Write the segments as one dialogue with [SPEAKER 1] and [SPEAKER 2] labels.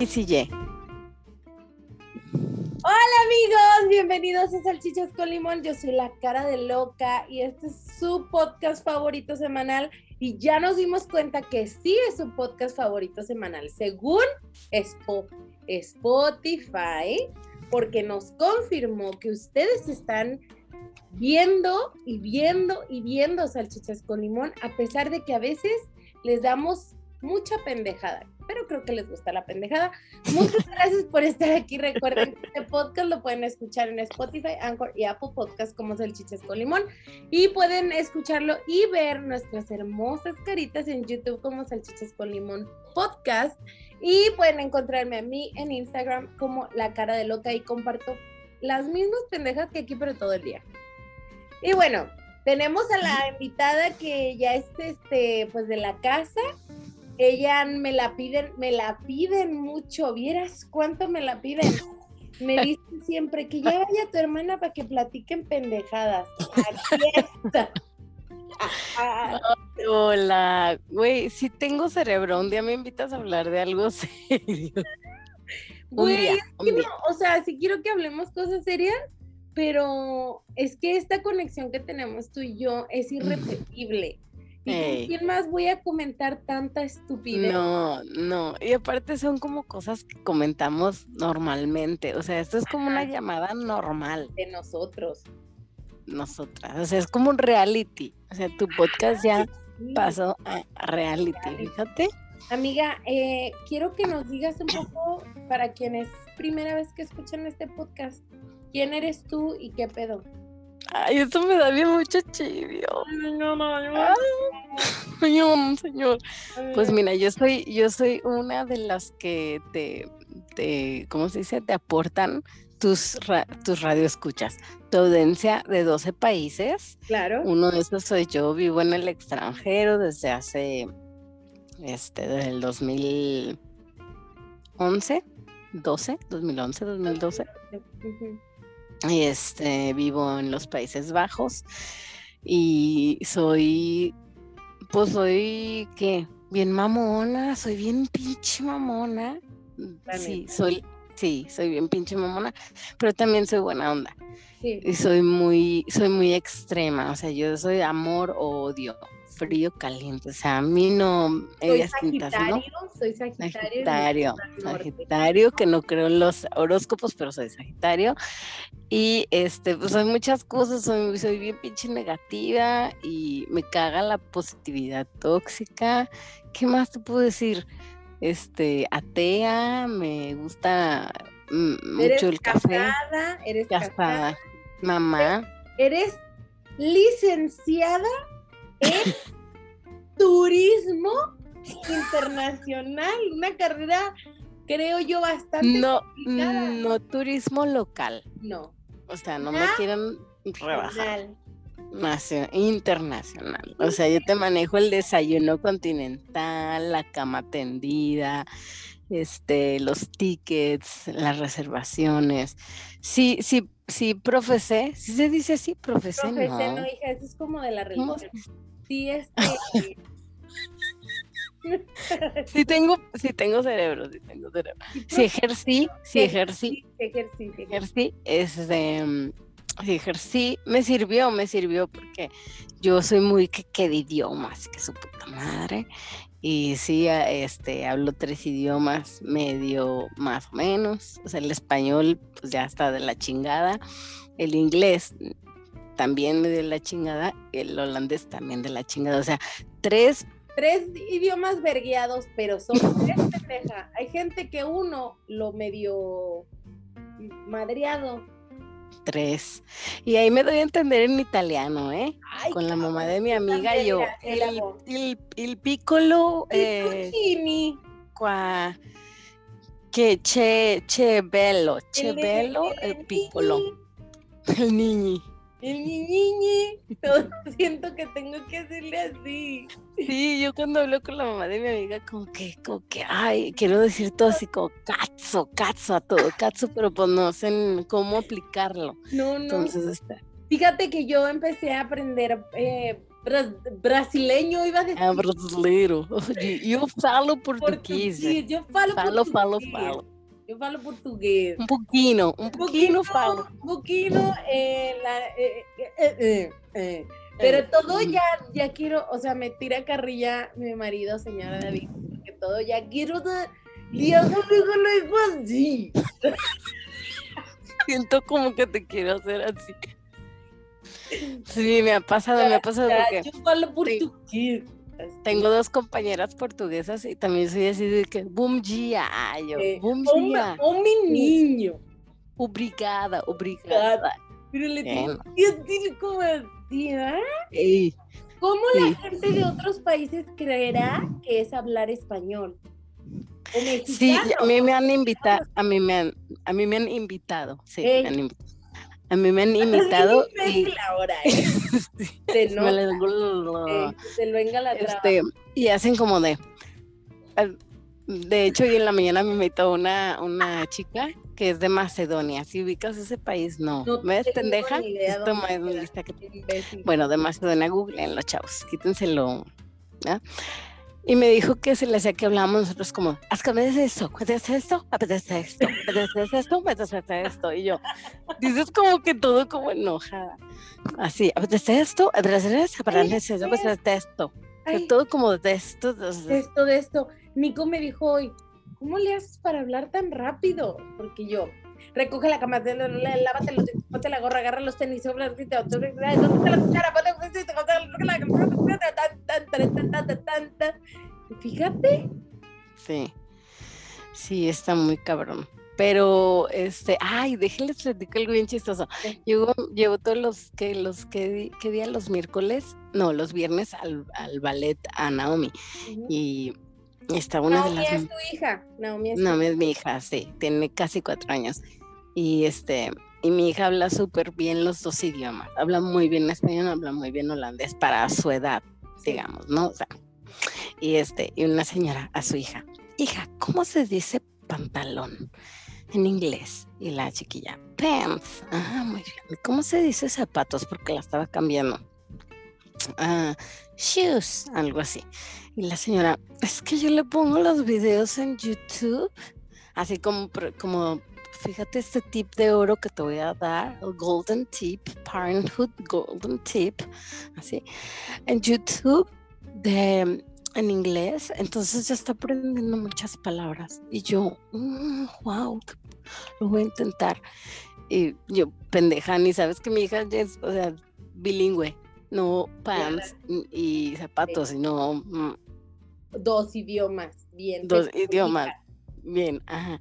[SPEAKER 1] X y Y.
[SPEAKER 2] Hola amigos, bienvenidos a Salchichas con Limón. Yo soy la cara de loca y este es su podcast favorito semanal. Y ya nos dimos cuenta que sí es su podcast favorito semanal, según Spotify, porque nos confirmó que ustedes están viendo y viendo y viendo Salchichas con Limón, a pesar de que a veces les damos mucha pendejada pero creo que les gusta la pendejada. Muchas gracias por estar aquí. Recuerden que este podcast lo pueden escuchar en Spotify, Anchor y Apple Podcast como Salchichas con Limón. Y pueden escucharlo y ver nuestras hermosas caritas en YouTube como Salchichas con Limón Podcast. Y pueden encontrarme a mí en Instagram como La Cara de Loca y comparto las mismas pendejas que aquí, pero todo el día. Y bueno, tenemos a la invitada que ya es este, pues de la casa ella me la piden, me la piden mucho, vieras cuánto me la piden. Me dicen siempre que ya vaya tu hermana para que platiquen pendejadas. Aquí está.
[SPEAKER 1] Hola, güey, si tengo cerebro, un día me invitas a hablar de algo serio.
[SPEAKER 2] Güey, o sea, sí quiero que hablemos cosas serias, pero es que esta conexión que tenemos tú y yo es irrepetible. ¿Y quién más voy a comentar tanta estupidez?
[SPEAKER 1] No, no. Y aparte son como cosas que comentamos normalmente. O sea, esto es como una llamada normal.
[SPEAKER 2] De nosotros.
[SPEAKER 1] Nosotras. O sea, es como un reality. O sea, tu podcast ya pasó a reality, fíjate.
[SPEAKER 2] Amiga, eh, quiero que nos digas un poco, para quienes primera vez que escuchan este podcast, ¿quién eres tú y qué pedo?
[SPEAKER 1] Ay, eso me da bien mucho chivio. Señor, señor. Pues mira, yo soy, yo soy una de las que te, te ¿cómo se dice? Te aportan tus, tus radioescuchas. Tu audiencia de 12 países.
[SPEAKER 2] Claro.
[SPEAKER 1] Uno de esos soy yo, vivo en el extranjero desde hace, este, desde el 2011, 12, 2011, 2012. Y este, vivo en los Países Bajos y soy, pues soy, ¿qué? Bien mamona, soy bien pinche mamona. Sí, soy, sí, soy bien pinche mamona, pero también soy buena onda. Y soy muy, soy muy extrema, o sea, yo soy amor o odio frío, caliente. O sea, a mí no.
[SPEAKER 2] Soy sagitario, soy sagitario.
[SPEAKER 1] Sagitario, sagitario, que no creo en los horóscopos, pero soy sagitario. Y este, pues hay muchas cosas, soy, soy bien pinche negativa y me caga la positividad tóxica. ¿Qué más te puedo decir? Este, atea, me gusta mm, mucho el café.
[SPEAKER 2] Eres casada,
[SPEAKER 1] mamá.
[SPEAKER 2] Eres licenciada en turismo internacional, una carrera creo yo bastante
[SPEAKER 1] no no turismo local.
[SPEAKER 2] No.
[SPEAKER 1] O sea no me quieren rebajar. internacional. O sea yo te manejo el desayuno continental la cama tendida este los tickets las reservaciones. Sí sí sí profesé sí se dice así profesé,
[SPEAKER 2] profesé no. no hija eso es como de la religión sí, este...
[SPEAKER 1] sí tengo, sí tengo cerebro, sí tengo cerebro. Si ejercí, si ejercí,
[SPEAKER 2] ejercí,
[SPEAKER 1] ejercí, es de, si ejercí, me sirvió, me sirvió porque yo soy muy que, que de idiomas, que su puta madre. Y sí, este, hablo tres idiomas medio más o menos. O sea, el español, pues ya está de la chingada. El inglés, también de la chingada, el holandés también de la chingada. O sea, tres.
[SPEAKER 2] Tres idiomas vergueados, pero son tres pendeja. Hay gente que uno lo medio madreado.
[SPEAKER 1] Tres. Y ahí me doy a entender en italiano, ¿eh? Con la mamá de mi amiga yo. El, el, el piccolo. Eh, qua, que che, che bello, che bello, el piccolo. El niñi.
[SPEAKER 2] El niñi, todo siento que tengo que hacerle así.
[SPEAKER 1] Sí, yo cuando hablo con la mamá de mi amiga, como que, como que, ay, quiero decir todo así como cazzo, cazzo a todo, cazzo, pero pues no sé cómo aplicarlo.
[SPEAKER 2] No, no.
[SPEAKER 1] Entonces está.
[SPEAKER 2] Fíjate que yo empecé a aprender eh, brasileño iba a decir.
[SPEAKER 1] É brasileiro. Eu falo português. português.
[SPEAKER 2] Eu falo,
[SPEAKER 1] falo,
[SPEAKER 2] português.
[SPEAKER 1] falo, falo.
[SPEAKER 2] Yo falo portugués.
[SPEAKER 1] Un poquito, un poquito falo.
[SPEAKER 2] Un poquito, eh, la, eh, eh, eh pero todo ya, ya quiero, o sea, me tira carrilla mi marido, señora David, porque todo ya quiero, ya conmigo lo digo así.
[SPEAKER 1] Siento como que te quiero hacer así. Sí, me ha pasado, me ha pasado porque...
[SPEAKER 2] Yo falo portugués.
[SPEAKER 1] Tengo dos compañeras portuguesas y también soy así de que bom dia, yo, bom dia.
[SPEAKER 2] Mi niño.
[SPEAKER 1] Obrigada, obrigada.
[SPEAKER 2] Pero le tengo que decir como así, ¿eh? ¿Cómo la gente de otros países creerá que es hablar español?
[SPEAKER 1] sí, a mí me han invitado, a mí me han, a mí me han invitado, sí, me han invitado a mí me han imitado.
[SPEAKER 2] y, ahora, ¿eh? sí, no, me se venga la este,
[SPEAKER 1] Y hacen como de. De hecho, hoy en la mañana me invitó una, una chica que es de Macedonia. Si ubicas ese país, no. no ¿Ves, pendeja? Esto que... Bueno, de Macedonia, Google en los chavos. Quítenselo. ¿ya? Y me dijo que se le hacía que hablábamos nosotros como, apetece esto, apetece esto, apetece esto, apetece esto, apetece esto. Y yo, dices como que todo como enojada. Así, apetece esto, apetece esto, apetece esto, apetece esto. Todo como de esto. De
[SPEAKER 2] esto, de esto. Nico me dijo hoy, ¿cómo le haces para hablar tan rápido? Porque yo, recoge la cama, lávate los ponte la gorra, agarra los tenis, sobre ¿dónde está la cuchara? Fíjate.
[SPEAKER 1] Sí, sí, está muy cabrón. Pero, este, ay, déjenles platicar algo bien chistoso. Llevo, llevo todos los que, los que, que día los miércoles, no, los viernes al, al ballet a Naomi. Y está una de las.
[SPEAKER 2] es tu hija.
[SPEAKER 1] Naomi es, Naomi es mi hija, sí, tiene casi cuatro años. Y este, y mi hija habla súper bien los dos idiomas. Habla muy bien español, habla muy bien holandés para su edad, digamos, ¿no? O sea, y este, y una señora a su hija, hija, ¿cómo se dice pantalón en inglés? Y la chiquilla, pants. Ah, muy bien. ¿Cómo se dice zapatos? Porque la estaba cambiando. Ah, shoes, algo así. Y la señora, es que yo le pongo los videos en YouTube, así como, como fíjate este tip de oro que te voy a dar, el Golden Tip, Parenthood Golden Tip, así, en YouTube de en inglés, entonces ya está aprendiendo muchas palabras. Y yo, wow, mm, lo voy a intentar. Y yo, pendeja, ni sabes que mi hija es, o sea, bilingüe, no pants y zapatos, sino... Mm,
[SPEAKER 2] dos idiomas, bien.
[SPEAKER 1] Dos idiomas, bien, ajá.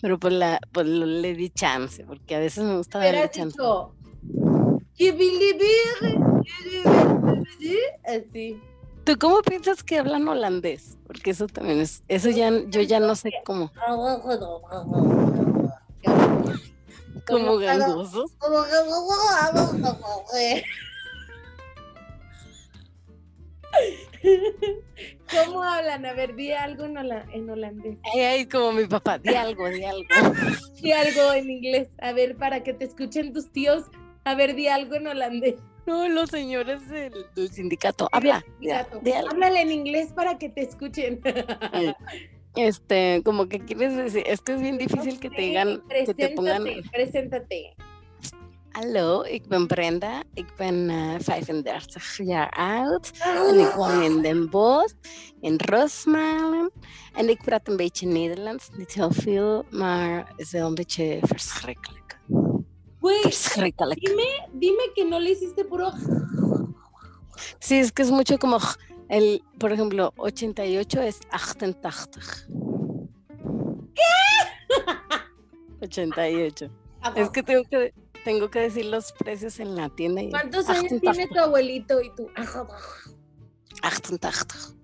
[SPEAKER 1] Pero pues, la, pues le di chance, porque a veces me gusta darle chance.
[SPEAKER 2] Así.
[SPEAKER 1] ¿Tú cómo piensas que hablan holandés? Porque eso también es, eso ya, yo ya no sé cómo. Como gangosos.
[SPEAKER 2] ¿Cómo hablan? A ver, di algo en, holandés.
[SPEAKER 1] Ay, ay, como mi papá, di algo, di algo.
[SPEAKER 2] di algo en inglés. A ver, para que te escuchen tus tíos. A ver, di algo en holandés.
[SPEAKER 1] No, los señores del, sindicato. Habla.
[SPEAKER 2] Háblale en inglés para que te escuchen.
[SPEAKER 1] Este, como que quieres decir, es que es bien difícil que te digan, que te pongan.
[SPEAKER 2] Preséntate.
[SPEAKER 1] Hallo, ik ben Brenda. Ik ben uh, eh, 35 jaar oud. En ik woon in Den Bosch, in Rosmalen. En ik praat een beetje Nederlands. Niet heel veel, maar is wel een beetje verschrikkelijk.
[SPEAKER 2] Dime, dime que no le hiciste puro.
[SPEAKER 1] Sí, es que es mucho como el, por ejemplo, 88 es 88. ¿Qué? 88. Es que tengo que tengo que decir los precios en la tienda.
[SPEAKER 2] ¿Cuántos años tiene tu abuelito y tú?
[SPEAKER 1] 88.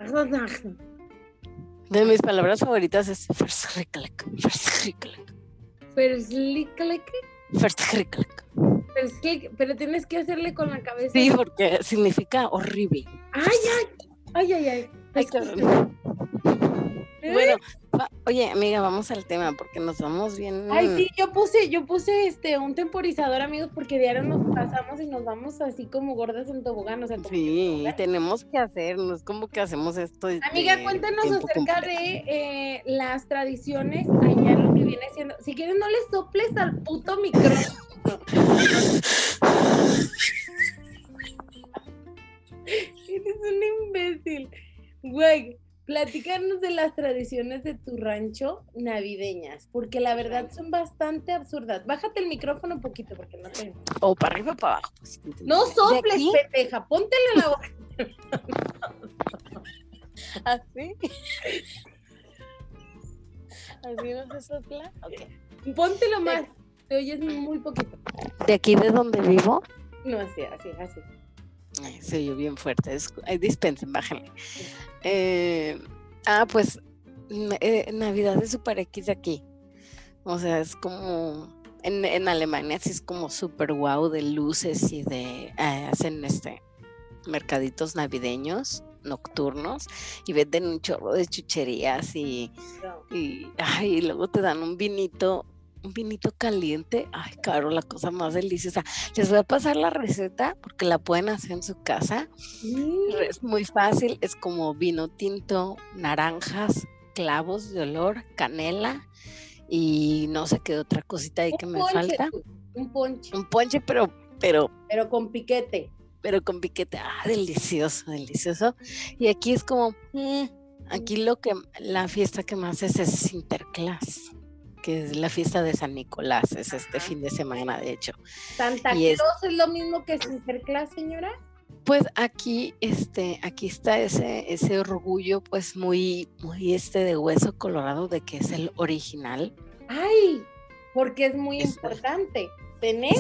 [SPEAKER 1] De mis palabras favoritas es verschrikkelijk. Verschrikkelijk.
[SPEAKER 2] Verschrikkelijk. Pero tienes que hacerle con la cabeza.
[SPEAKER 1] Sí, porque significa horrible.
[SPEAKER 2] Ay, ay, ay, ay, ay.
[SPEAKER 1] Bueno, Oye, amiga, vamos al tema porque nos vamos bien.
[SPEAKER 2] Ay, sí, yo puse, yo puse este un temporizador, amigos, porque diario nos pasamos y nos vamos así como gordas en tobogán. O sea,
[SPEAKER 1] sí, tenemos que hacernos, como que hacemos esto?
[SPEAKER 2] Amiga, cuéntanos acerca de eh, las tradiciones allá lo que viene siendo. Si quieres, no le soples al puto micrófono. Eres un imbécil. Güey, Platicarnos de las tradiciones de tu rancho navideñas, porque la verdad son bastante absurdas. Bájate el micrófono un poquito porque no te.
[SPEAKER 1] O para arriba o para abajo. Pues,
[SPEAKER 2] no soples, pepeja, póntele la boca.
[SPEAKER 1] ¿Así? ¿Así no se sopla? Ok.
[SPEAKER 2] Póntelo más. Te oyes muy poquito.
[SPEAKER 1] ¿De aquí de donde vivo?
[SPEAKER 2] No, así, así, así.
[SPEAKER 1] se oyó bien fuerte. dispensen, bájenle. Eh, ah, pues eh, Navidad es Super X de aquí. O sea, es como en, Alemania sí es como super guau de luces y de eh, hacen este mercaditos navideños nocturnos y venden un chorro de chucherías y, y, y luego te dan un vinito un vinito caliente. Ay, caro, la cosa más deliciosa. Les voy a pasar la receta porque la pueden hacer en su casa. Es muy fácil, es como vino tinto, naranjas, clavos de olor, canela y no sé qué otra cosita ahí que me falta.
[SPEAKER 2] Un ponche.
[SPEAKER 1] Un ponche, pero, pero.
[SPEAKER 2] Pero con piquete.
[SPEAKER 1] Pero con piquete. Ah, delicioso, delicioso. Y aquí es como, mm, aquí lo que, la fiesta que más es es Sinterklaas que es la fiesta de San Nicolás, es este fin de semana, de hecho.
[SPEAKER 2] ¿Santa Claus es, lo mismo que Sinterklaas, señora?
[SPEAKER 1] Pues aquí, este, aquí está ese, ese orgullo, pues muy, muy este de hueso colorado de que es el original.
[SPEAKER 2] ¡Ay! Porque es muy importante tener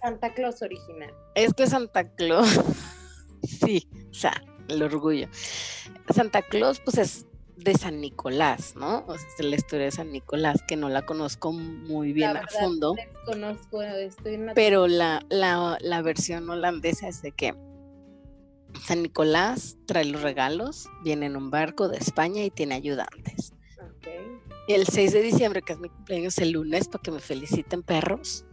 [SPEAKER 2] Santa Claus original.
[SPEAKER 1] Es que Santa Claus, sí, o sea, el orgullo. Santa Claus, pues es de San Nicolás, ¿no? O sea, es la historia de San Nicolás, que no la conozco muy bien a fondo.
[SPEAKER 2] Conozco, estoy en
[SPEAKER 1] Pero la, la, versión holandesa es de que San Nicolás trae los regalos, viene en un barco de España y tiene ayudantes. Y el 6 de diciembre, que es mi cumpleaños, el lunes, para que me feliciten perros.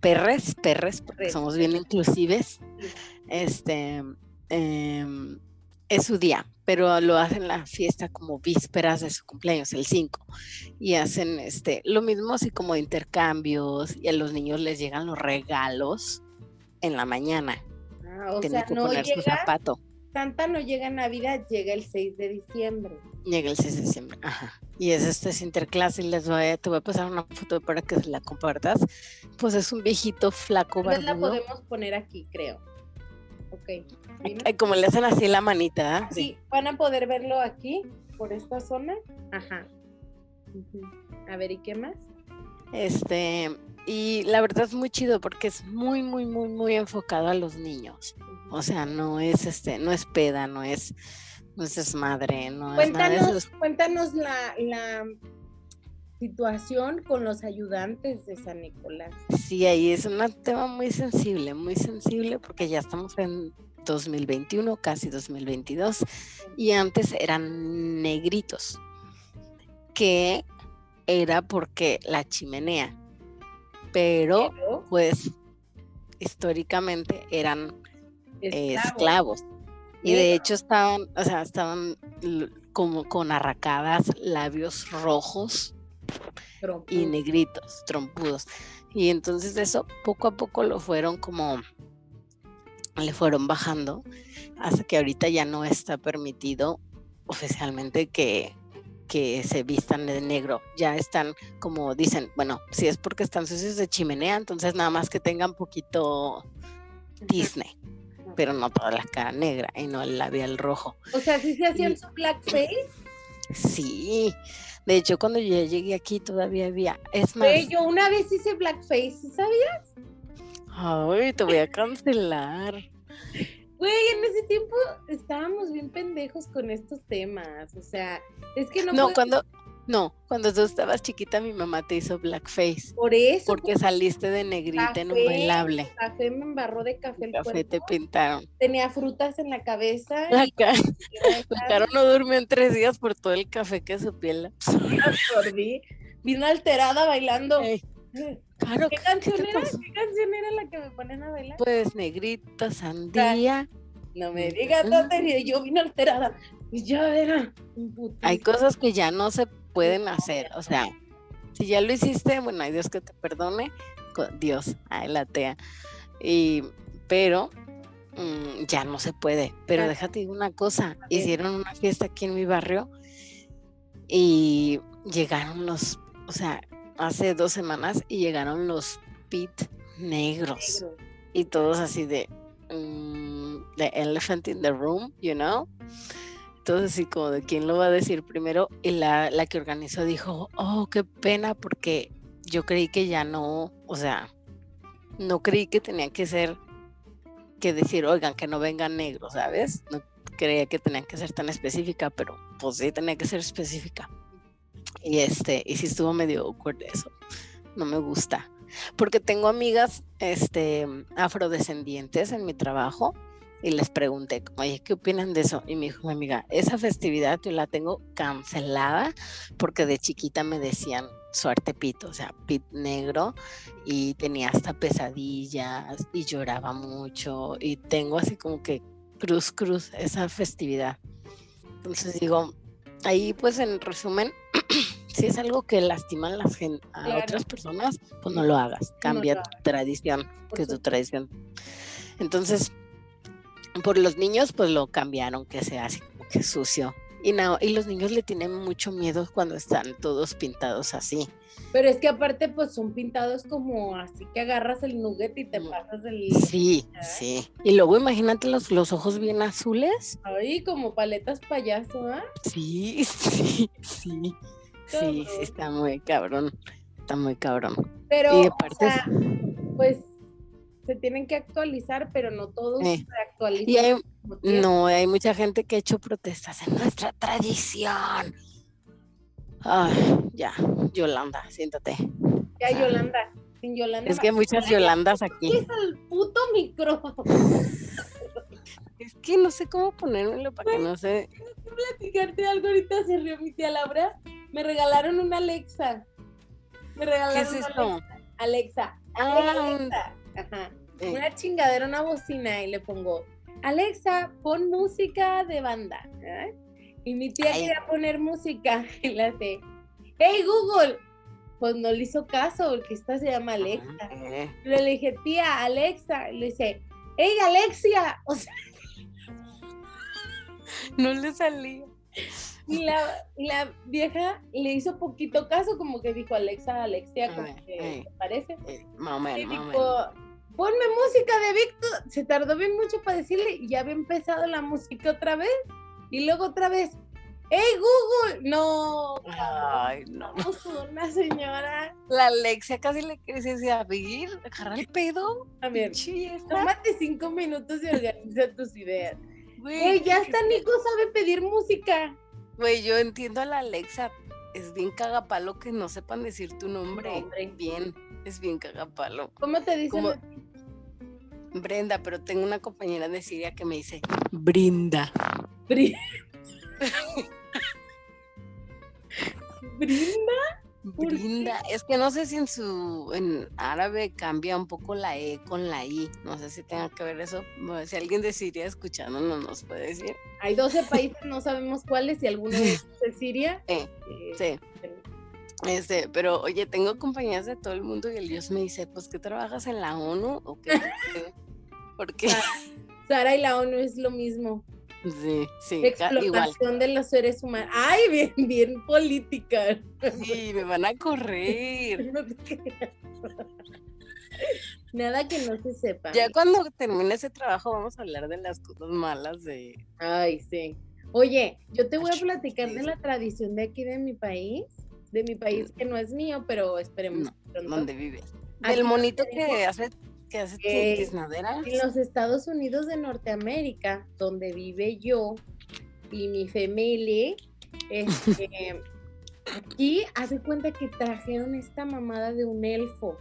[SPEAKER 1] Perres, perres, porque somos bien inclusives. Este, em, es su día, pero lo hacen la fiesta como vísperas de su cumpleaños, el 5. Y hacen este lo mismo así como intercambios y a los niños les llegan los regalos en la mañana.
[SPEAKER 2] Ah, o sea, no poner llega, su zapato. Santa no llega en Navidad, llega el 6 de diciembre.
[SPEAKER 1] Llega el 6 de diciembre, ajá. Y es este es interclase y les voy a, te voy a pasar una foto para que se la compartas. Pues es un viejito flaco
[SPEAKER 2] barbudo. la podemos poner aquí, creo.
[SPEAKER 1] Ok. Como le hacen así la manita.
[SPEAKER 2] ¿ah? Sí. van a poder verlo aquí, por esta zona. Ajá. A ver, ¿y qué más?
[SPEAKER 1] Este, y la verdad es muy chido porque es muy, muy, muy, muy enfocado a los niños. O sea, no es este, no es peda, no es, no es desmadre, no
[SPEAKER 2] cuéntanos, es Cuéntanos la, la situación con los ayudantes de San Nicolás.
[SPEAKER 1] Sí, ahí es un tema muy sensible, muy sensible porque ya estamos en 2021, casi 2022, y antes eran negritos, que era porque la chimenea, pero pues históricamente eran esclavos. Y de hecho estaban, o sea, estaban como con arracadas, labios rojos y negritos, trompudos. Y entonces eso poco a poco lo fueron como, le fueron bajando hasta que ahorita ya no está permitido oficialmente que, que se vistan de negro. Ya están, como dicen, bueno, si es porque están sucios de chimenea, entonces nada más que tengan poquito Disney, pero no toda la cara negra y no el labial rojo.
[SPEAKER 2] O sea, si se hacían su blackface.
[SPEAKER 1] Sí, de hecho, cuando yo llegué aquí todavía había. Es más.
[SPEAKER 2] yo una vez hice blackface, ¿sabías?
[SPEAKER 1] Ay, te voy a cancelar.
[SPEAKER 2] Güey, en ese tiempo estábamos bien pendejos con estos temas. O sea, es que no.
[SPEAKER 1] No, cuando. No, cuando tú estabas chiquita mi mamá te hizo blackface.
[SPEAKER 2] Por eso.
[SPEAKER 1] Porque saliste de negrita en un bailable.
[SPEAKER 2] Café me embarró de café el Café
[SPEAKER 1] te pintaron.
[SPEAKER 2] Tenía frutas en la cabeza.
[SPEAKER 1] La, cara no durmió en tres días por todo el café que su piel
[SPEAKER 2] absorbí. Vino alterada bailando.
[SPEAKER 1] Claro,
[SPEAKER 2] ¿Qué canción era? ¿Qué canción era la que me ponen a bailar?
[SPEAKER 1] Pues negrita, sandía.
[SPEAKER 2] No me digas tontería, yo vine alterada. Y ya era.
[SPEAKER 1] Hay cosas que ya no se pueden hacer. O sea, si ya lo hiciste, bueno, hay Dios que te perdone. Dios, ay, la tea. Y, pero mm, ya no se puede. Pero déjate una cosa, hicieron una fiesta aquí en mi barrio y llegaron los, o sea, hace dos semanas y llegaron los pit negros. Y todos así de, mm, the elephant in the room, you know. Entonces, así como de quién lo va a decir primero. Y la, la que organizó dijo, oh, qué pena, porque yo creí que ya no, o sea, no creí que tenía que ser, que decir, oigan, que no vengan negros, ¿sabes? No creía que tenían que ser tan específica, pero pues sí tenía que ser específica. Y este, y sí estuvo medio awkward eso. No me gusta. Porque tengo amigas este, afrodescendientes en mi trajo y les pregunté, oye, ¿qué opinan de eso? Y me dijo mi amiga, esa festividad yo la tengo cancelada porque de chiquita me decían suerte pito, o sea, pit negro y tenía hasta pesadillas y lloraba mucho y tengo así como que cruz cruz esa festividad. Entonces digo, ahí pues en resumen, si es algo que lastima a, las a otras personas, pues no lo hagas, cambia tu tradición, que es tu tradición. Entonces, por los niños, pues lo cambiaron, que sea así como que sucio. Y, no, y los niños le tienen mucho miedo cuando están todos pintados así.
[SPEAKER 2] Pero es que aparte, pues son pintados como así que agarras el nugget y te mm, pasas el.
[SPEAKER 1] Sí, sí. Y luego imagínate los, los ojos bien azules.
[SPEAKER 2] Ay, como paletas payaso, ¿ah?
[SPEAKER 1] Sí, sí, sí. Sí, sí, está muy cabrón. Está muy cabrón.
[SPEAKER 2] Pero, y aparte, pues se tienen que actualizar, pero no todos se actualizan.
[SPEAKER 1] Y hay, no, hay mucha gente que ha hecho protestas en nuestra tradición. Ay, ya, Yolanda, siéntate.
[SPEAKER 2] Ya, Yolanda, sin Yolanda.
[SPEAKER 1] Es que hay muchas Yolandas aquí.
[SPEAKER 2] ¿Qué es el puto micrófono?
[SPEAKER 1] es que no sé cómo ponérmelo para que no se.
[SPEAKER 2] Quiero platicarte algo ahorita, se rió mi tía Laura. Me regalaron una Alexa. Me regalaron
[SPEAKER 1] ¿Qué es esto?
[SPEAKER 2] Alexa. Ah, Alexa. Ajá. Eh. Una chingadera, una bocina y le pongo, Alexa, pon música de banda. Y mi tía quería poner música y le hace, hey Google, pues no le hizo caso porque esta se llama Alexa. Eh. le dije, tía, Alexa, y le dice, hey Alexia, o sea,
[SPEAKER 1] no le salía.
[SPEAKER 2] Y la, la, vieja le hizo poquito caso, como que dijo Alexa, Alexia, como que parece.
[SPEAKER 1] Mamá,
[SPEAKER 2] y dijo, ponme música de Víctor. Se tardó bien mucho para decirle y ya había empezado la música otra vez. Y luego otra vez, ¡Hey Google! No.
[SPEAKER 1] Ay, no.
[SPEAKER 2] Una señora.
[SPEAKER 1] La Alexia casi le quiere decir a vivir, agarrar el pedo.
[SPEAKER 2] A ver, tómate cinco minutos y organiza tus ideas. Güey, ya hasta Nico sabe pedir música.
[SPEAKER 1] Güey, yo entiendo a la Alexa. Es bien cagapalo que no sepan decir tu nombre. Bien, es bien cagapalo.
[SPEAKER 2] ¿Cómo te dicen?
[SPEAKER 1] Brenda, pero tengo una compañera de Siria que me dice Brinda.
[SPEAKER 2] Brinda. ¿Brinda?
[SPEAKER 1] Brinda, es que no sé si en su en árabe cambia un poco la E con la I, no sé si tenga que ver eso, si alguien de Siria escuchando no nos puede decir.
[SPEAKER 2] Hay 12 países, no sabemos cuáles, y alguno es de Siria.
[SPEAKER 1] Eh, sí. Este, pero oye, tengo compañías de todo el mundo y el Dios me dice, pues que trabajas en la ONU o qué? Porque
[SPEAKER 2] Sara y la ONU es lo mismo.
[SPEAKER 1] Sí, sí,
[SPEAKER 2] Explotación de los seres humanos. Ay, bien, bien política.
[SPEAKER 1] Sí, me van a correr.
[SPEAKER 2] Nada que no se sepa.
[SPEAKER 1] Ya cuando termine ese trabajo vamos a hablar de las cosas malas de.
[SPEAKER 2] Ay, sí. Oye, yo te voy a platicar de la tradición de aquí de mi país, de mi país que no es mío, pero esperemos.
[SPEAKER 1] ¿Dónde vives? El monito que hace ¿Qué hace eh,
[SPEAKER 2] En los Estados Unidos de Norteamérica, donde vive yo y mi familia, este, Aquí hace cuenta que trajeron esta mamada de un elfo,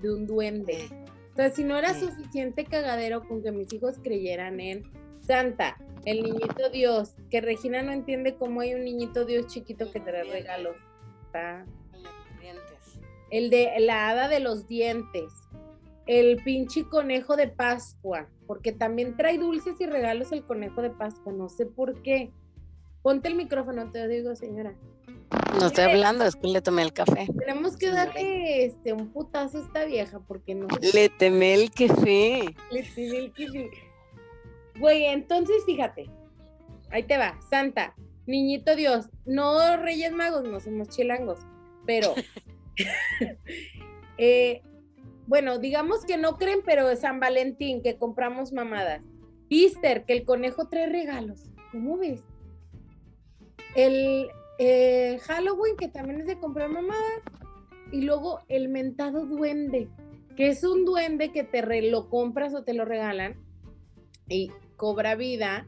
[SPEAKER 2] de un duende. O sea, si no era suficiente cagadero con que mis hijos creyeran en Santa, el niñito Dios, que Regina no entiende cómo hay un niñito Dios chiquito que trae regalos. El de la hada de los dientes. El pinche conejo de Pascua, porque también trae dulces y regalos el conejo de Pascua, no sé por qué. Ponte el micrófono, te lo digo, señora.
[SPEAKER 1] No estoy hablando, es que le tomé el café.
[SPEAKER 2] Tenemos que darle este, un putazo a esta vieja porque no.
[SPEAKER 1] Le temé el café.
[SPEAKER 2] Le temé el café. Güey, entonces fíjate. Ahí te va, Santa, niñito Dios, no Reyes Magos, no somos chilangos, pero. Eh, bueno, digamos que no creen, pero San Valentín, que compramos mamadas. Easter, que el conejo trae regalos. ¿Cómo ves? El, eh, Halloween, que también es de comprar mamada, y luego el mentado duende, que es un duende que te lo compras o te lo regalan y cobra vida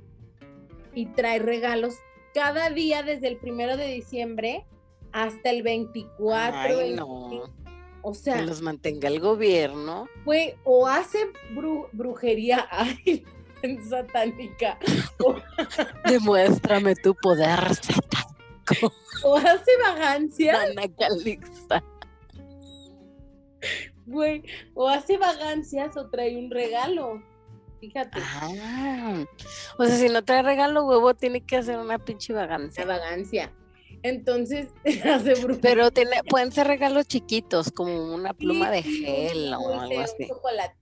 [SPEAKER 2] y trae regalos cada día desde el primero de diciembre hasta el 24.
[SPEAKER 1] O sea, que los mantenga el gobierno.
[SPEAKER 2] Fue o hace brujería ay, satánica.
[SPEAKER 1] Demuéstrame tu poder
[SPEAKER 2] o hace vagancias. Güey, o hace vagancias o trae un regalo. Fíjate.
[SPEAKER 1] Ah, o sea, si no trae regalo, huevo, tiene que hacer una pinche vagancia.
[SPEAKER 2] vagancia. Entonces, hace
[SPEAKER 1] Pero tiene, pueden ser regalos chiquitos, como una pluma de gel o algo así.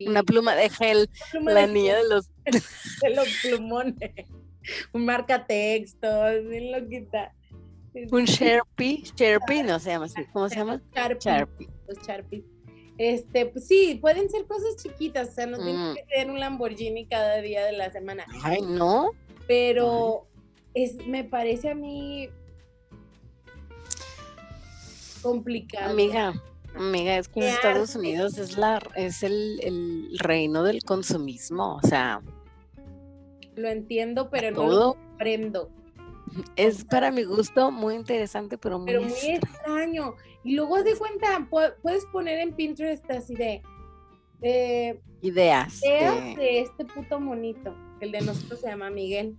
[SPEAKER 1] Una pluma de gel, la niña de los...
[SPEAKER 2] de los plumones. Un marca texto, así loquita.
[SPEAKER 1] Un Sharpie, Sharpie, no se llama así, ¿cómo se llama?
[SPEAKER 2] Sharpie. Los Sharpies. Este, pues sí, pueden ser cosas chiquitas, o sea, no mm. que ser un Lamborghini cada día de la semana.
[SPEAKER 1] Ay, no.
[SPEAKER 2] Pero es, me parece a mí complicado.
[SPEAKER 1] Amiga, amiga, es que en Estados Unidos es la, es el, el, reino del consumismo, o sea.
[SPEAKER 2] Lo entiendo, pero no lo comprendo.
[SPEAKER 1] Es para mi gusto muy interesante, pero muy,
[SPEAKER 2] extraño. Y luego de cuenta, puedes poner en Pinterest así de
[SPEAKER 1] ideas.
[SPEAKER 2] de... este puto monito. El de nosotros se llama Miguel.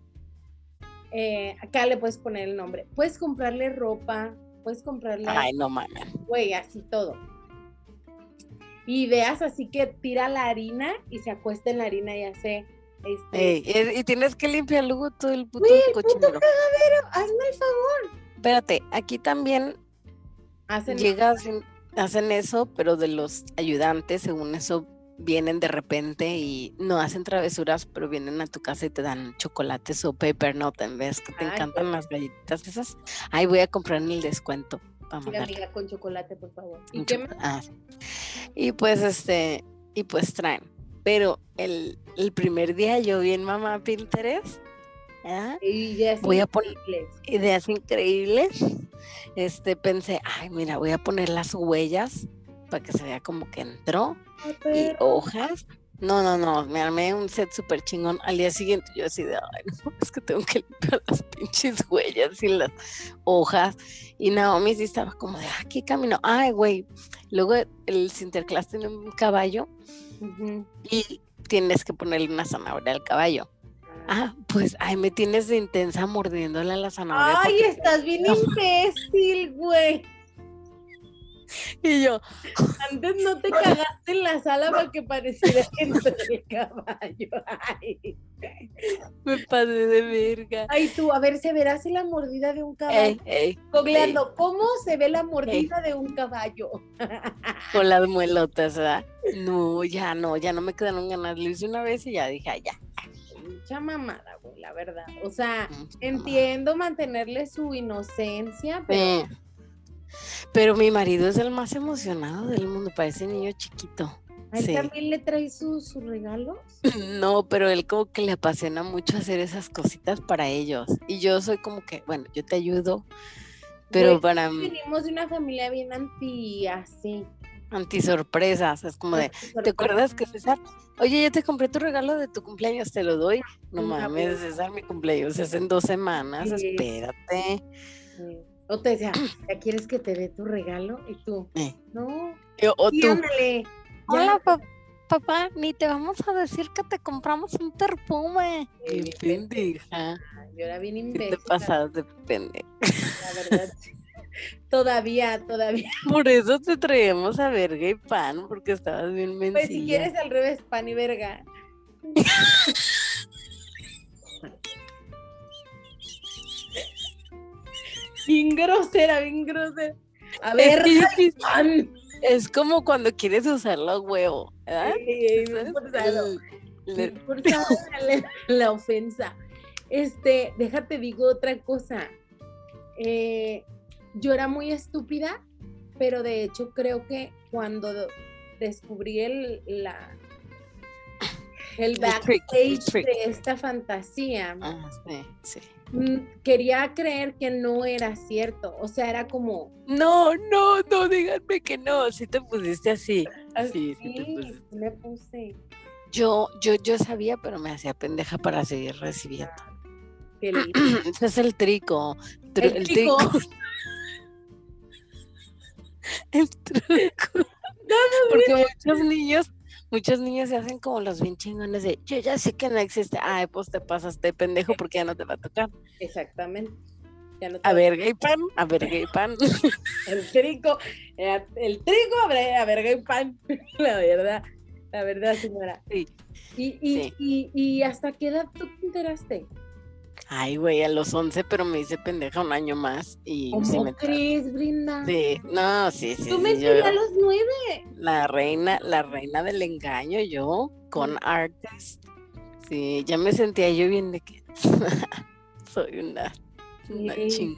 [SPEAKER 2] Eh, acá le puedes poner el nombre. Puedes comprarle ropa, puedes comprarle.
[SPEAKER 1] Ay, no mames.
[SPEAKER 2] Güey, así todo. Ideas así que tira la harina y se acuesta en la harina y hace
[SPEAKER 1] este, y tienes que limpiar luego todo el puto
[SPEAKER 2] cochinero. hazme el favor.
[SPEAKER 1] Espérate, aquí también hacen llegas, hacen eso, pero de los ayudantes, según eso, vienen de repente y no hacen travesuras, pero vienen a tu casa y te dan chocolates o paper note en vez que te encantan las galletitas esas. Ahí voy a comprar en el descuento.
[SPEAKER 2] amiga, con chocolate, por favor.
[SPEAKER 1] ¿Y, ah, y pues este, y pues traen pero el, primer día yo vi en Mamá Pinterest. voy a poner ideas increíbles. Este pensé, ay, mira, voy a poner las huellas para que se vea como que entró. Y hojas. No, no, no, me armé un set súper chingón. Al día siguiente yo así de, ay, no, es que tengo que limpiar las pinches huellas y las hojas. Y Naomi sí estaba como de, ah, ¿qué camino? Ay, güey. Luego el Sinterklaas tiene un caballo y tienes que ponerle una zanahoria al caballo. Ah, pues, ay, me tienes de intensa mordiéndole a la zanahoria.
[SPEAKER 2] Ay, estás bien imbécil, güey.
[SPEAKER 1] Y yo.
[SPEAKER 2] Antes no te cagaste en la sala para que pareciera que no el caballo. Ay.
[SPEAKER 1] Me pasé de verga.
[SPEAKER 2] Ay, tú, a ver, se verá así la mordida de un caballo. Ey, ¿cómo se ve la mordida de un caballo?
[SPEAKER 1] Con las muelotas, ¿verdad? No, ya no, ya no me quedaron ganas. Lo hice una vez y ya dije, ay, ya.
[SPEAKER 2] Mucha mamada, güey, la verdad. O sea, entiendo mantenerle su inocencia, pero.
[SPEAKER 1] Pero mi marido es el más emocionado del mundo, parece niño chiquito.
[SPEAKER 2] ¿A él también le trae sus regalos?
[SPEAKER 1] No, pero él como que le apasiona mucho hacer esas cositas para ellos. Y yo soy como que, bueno, yo te ayudo, pero para
[SPEAKER 2] mí... Venimos de una familia bien anti, así.
[SPEAKER 1] Anti sorpresas, es como de, ¿te acuerdas que César? Oye, ya te compré tu regalo de tu cumpleaños, te lo doy. No mames, César, mi cumpleaños es en dos semanas, espérate.
[SPEAKER 2] O te decía, ¿ya quieres que te dé tu regalo? Y tú,
[SPEAKER 1] Eh.
[SPEAKER 2] no,
[SPEAKER 1] O
[SPEAKER 2] sí,
[SPEAKER 1] tú.
[SPEAKER 2] ándale. Ya.
[SPEAKER 1] Hola, pa- papá, ni te vamos a decir que te compramos un perfume.
[SPEAKER 2] Eh,
[SPEAKER 1] Qué pendeja.
[SPEAKER 2] Yo era bien
[SPEAKER 1] ¿Qué
[SPEAKER 2] imbécil.
[SPEAKER 1] te pasas de pendeja?
[SPEAKER 2] La verdad. todavía, todavía.
[SPEAKER 1] Por eso te traíamos a verga y pan, porque estabas bien mencilla.
[SPEAKER 2] Pues si quieres al revés, pan y verga. bien grosera, bien grosera. A ver.
[SPEAKER 1] Es como cuando quieres usarlo huevo, ¿verdad?
[SPEAKER 2] Forzado la, la ofensa. Este, déjate digo otra cosa. Eh, yo era muy estúpida, pero de hecho creo que cuando descubrí el, la, el
[SPEAKER 1] El trick, el
[SPEAKER 2] backstage
[SPEAKER 1] trick.
[SPEAKER 2] de esta fantasía,
[SPEAKER 1] Ah, sí, sí.
[SPEAKER 2] Mm, quería creer que no era cierto. O sea, era como,
[SPEAKER 1] No, no, no, díganme que no. Si te pusiste así.
[SPEAKER 2] así,
[SPEAKER 1] Sí, sí te pusiste.
[SPEAKER 2] me puse.
[SPEAKER 1] Yo, yo, yo sabía, pero me hacía pendeja para seguir recibiendo.
[SPEAKER 2] que le-
[SPEAKER 1] Ese es el trico. tru-
[SPEAKER 2] El
[SPEAKER 1] el
[SPEAKER 2] trico.
[SPEAKER 1] trico. el truco. Porque muchos niños, muchos niños se hacen como los bien chingones de yo ya sé que no existe. Ay, pues te pasas de pendejo porque ya no te va a tocar.
[SPEAKER 2] Exactamente. Ya no te
[SPEAKER 1] A
[SPEAKER 2] va-
[SPEAKER 1] verga y pan, a verga y pan.
[SPEAKER 2] El trigo, eh, el trigo, a ver- a verga y pan, la verdad, la verdad, señora.
[SPEAKER 1] Sí.
[SPEAKER 2] Y, y,
[SPEAKER 1] Sí.
[SPEAKER 2] y, y hasta qué edad tú te enteraste?
[SPEAKER 1] Ay, güey, a los 11, pero me hice pendeja un año más y sí
[SPEAKER 2] ¿Cómo
[SPEAKER 1] me tra-
[SPEAKER 2] crees, Brinda?
[SPEAKER 1] Sí, no, sí, sí.
[SPEAKER 2] Tú
[SPEAKER 1] sí,
[SPEAKER 2] me
[SPEAKER 1] yo-
[SPEAKER 2] a los nueve.
[SPEAKER 1] la reina, la reina del engaño, yo, con artist. Sí, ya me sentía yo bien de que soy una, una
[SPEAKER 2] Sí.
[SPEAKER 1] ching.